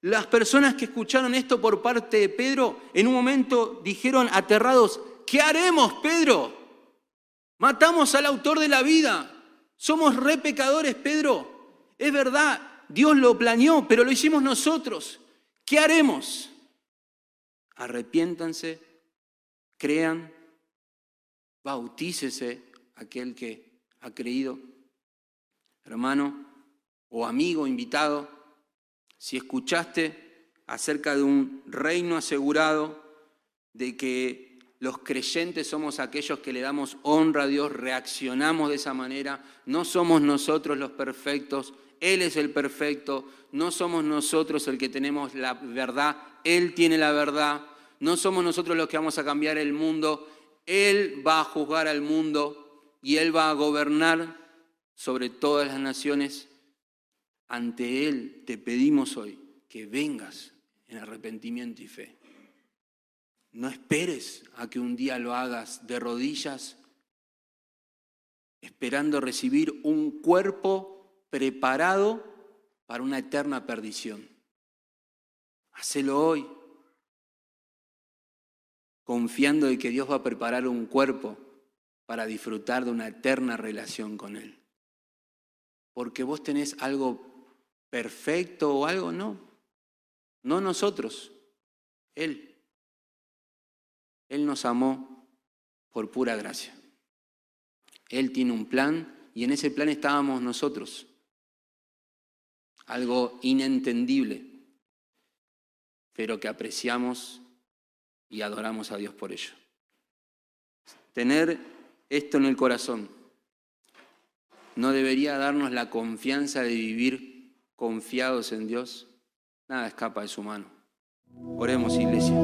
Las personas que escucharon esto por parte de Pedro en un momento dijeron aterrados, ¿qué haremos, Pedro? Matamos al autor de la vida. Somos re pecadores, Pedro. Es verdad, Dios lo planeó, pero lo hicimos nosotros. ¿Qué haremos? Arrepiéntanse, crean, bautícese aquel que ha creído hermano o amigo invitado, si escuchaste acerca de un reino asegurado, de que los creyentes somos aquellos que le damos honra a Dios, reaccionamos de esa manera, no somos nosotros los perfectos, Él es el perfecto, no somos nosotros el que tenemos la verdad, Él tiene la verdad, no somos nosotros los que vamos a cambiar el mundo, Él va a juzgar al mundo y Él va a gobernar sobre todas las naciones, ante Él te pedimos hoy que vengas en arrepentimiento y fe. No esperes a que un día lo hagas de rodillas, esperando recibir un cuerpo preparado para una eterna perdición. Hacelo hoy, confiando en que Dios va a preparar un cuerpo para disfrutar de una eterna relación con Él porque vos tenés algo perfecto o algo, no. No nosotros, Él. Él nos amó por pura gracia. Él tiene un plan y en ese plan estábamos nosotros. Algo inentendible, pero que apreciamos y adoramos a Dios por ello. Tener esto en el corazón no debería darnos la confianza de vivir confiados en Dios. Nada escapa de su mano. Oremos, iglesia.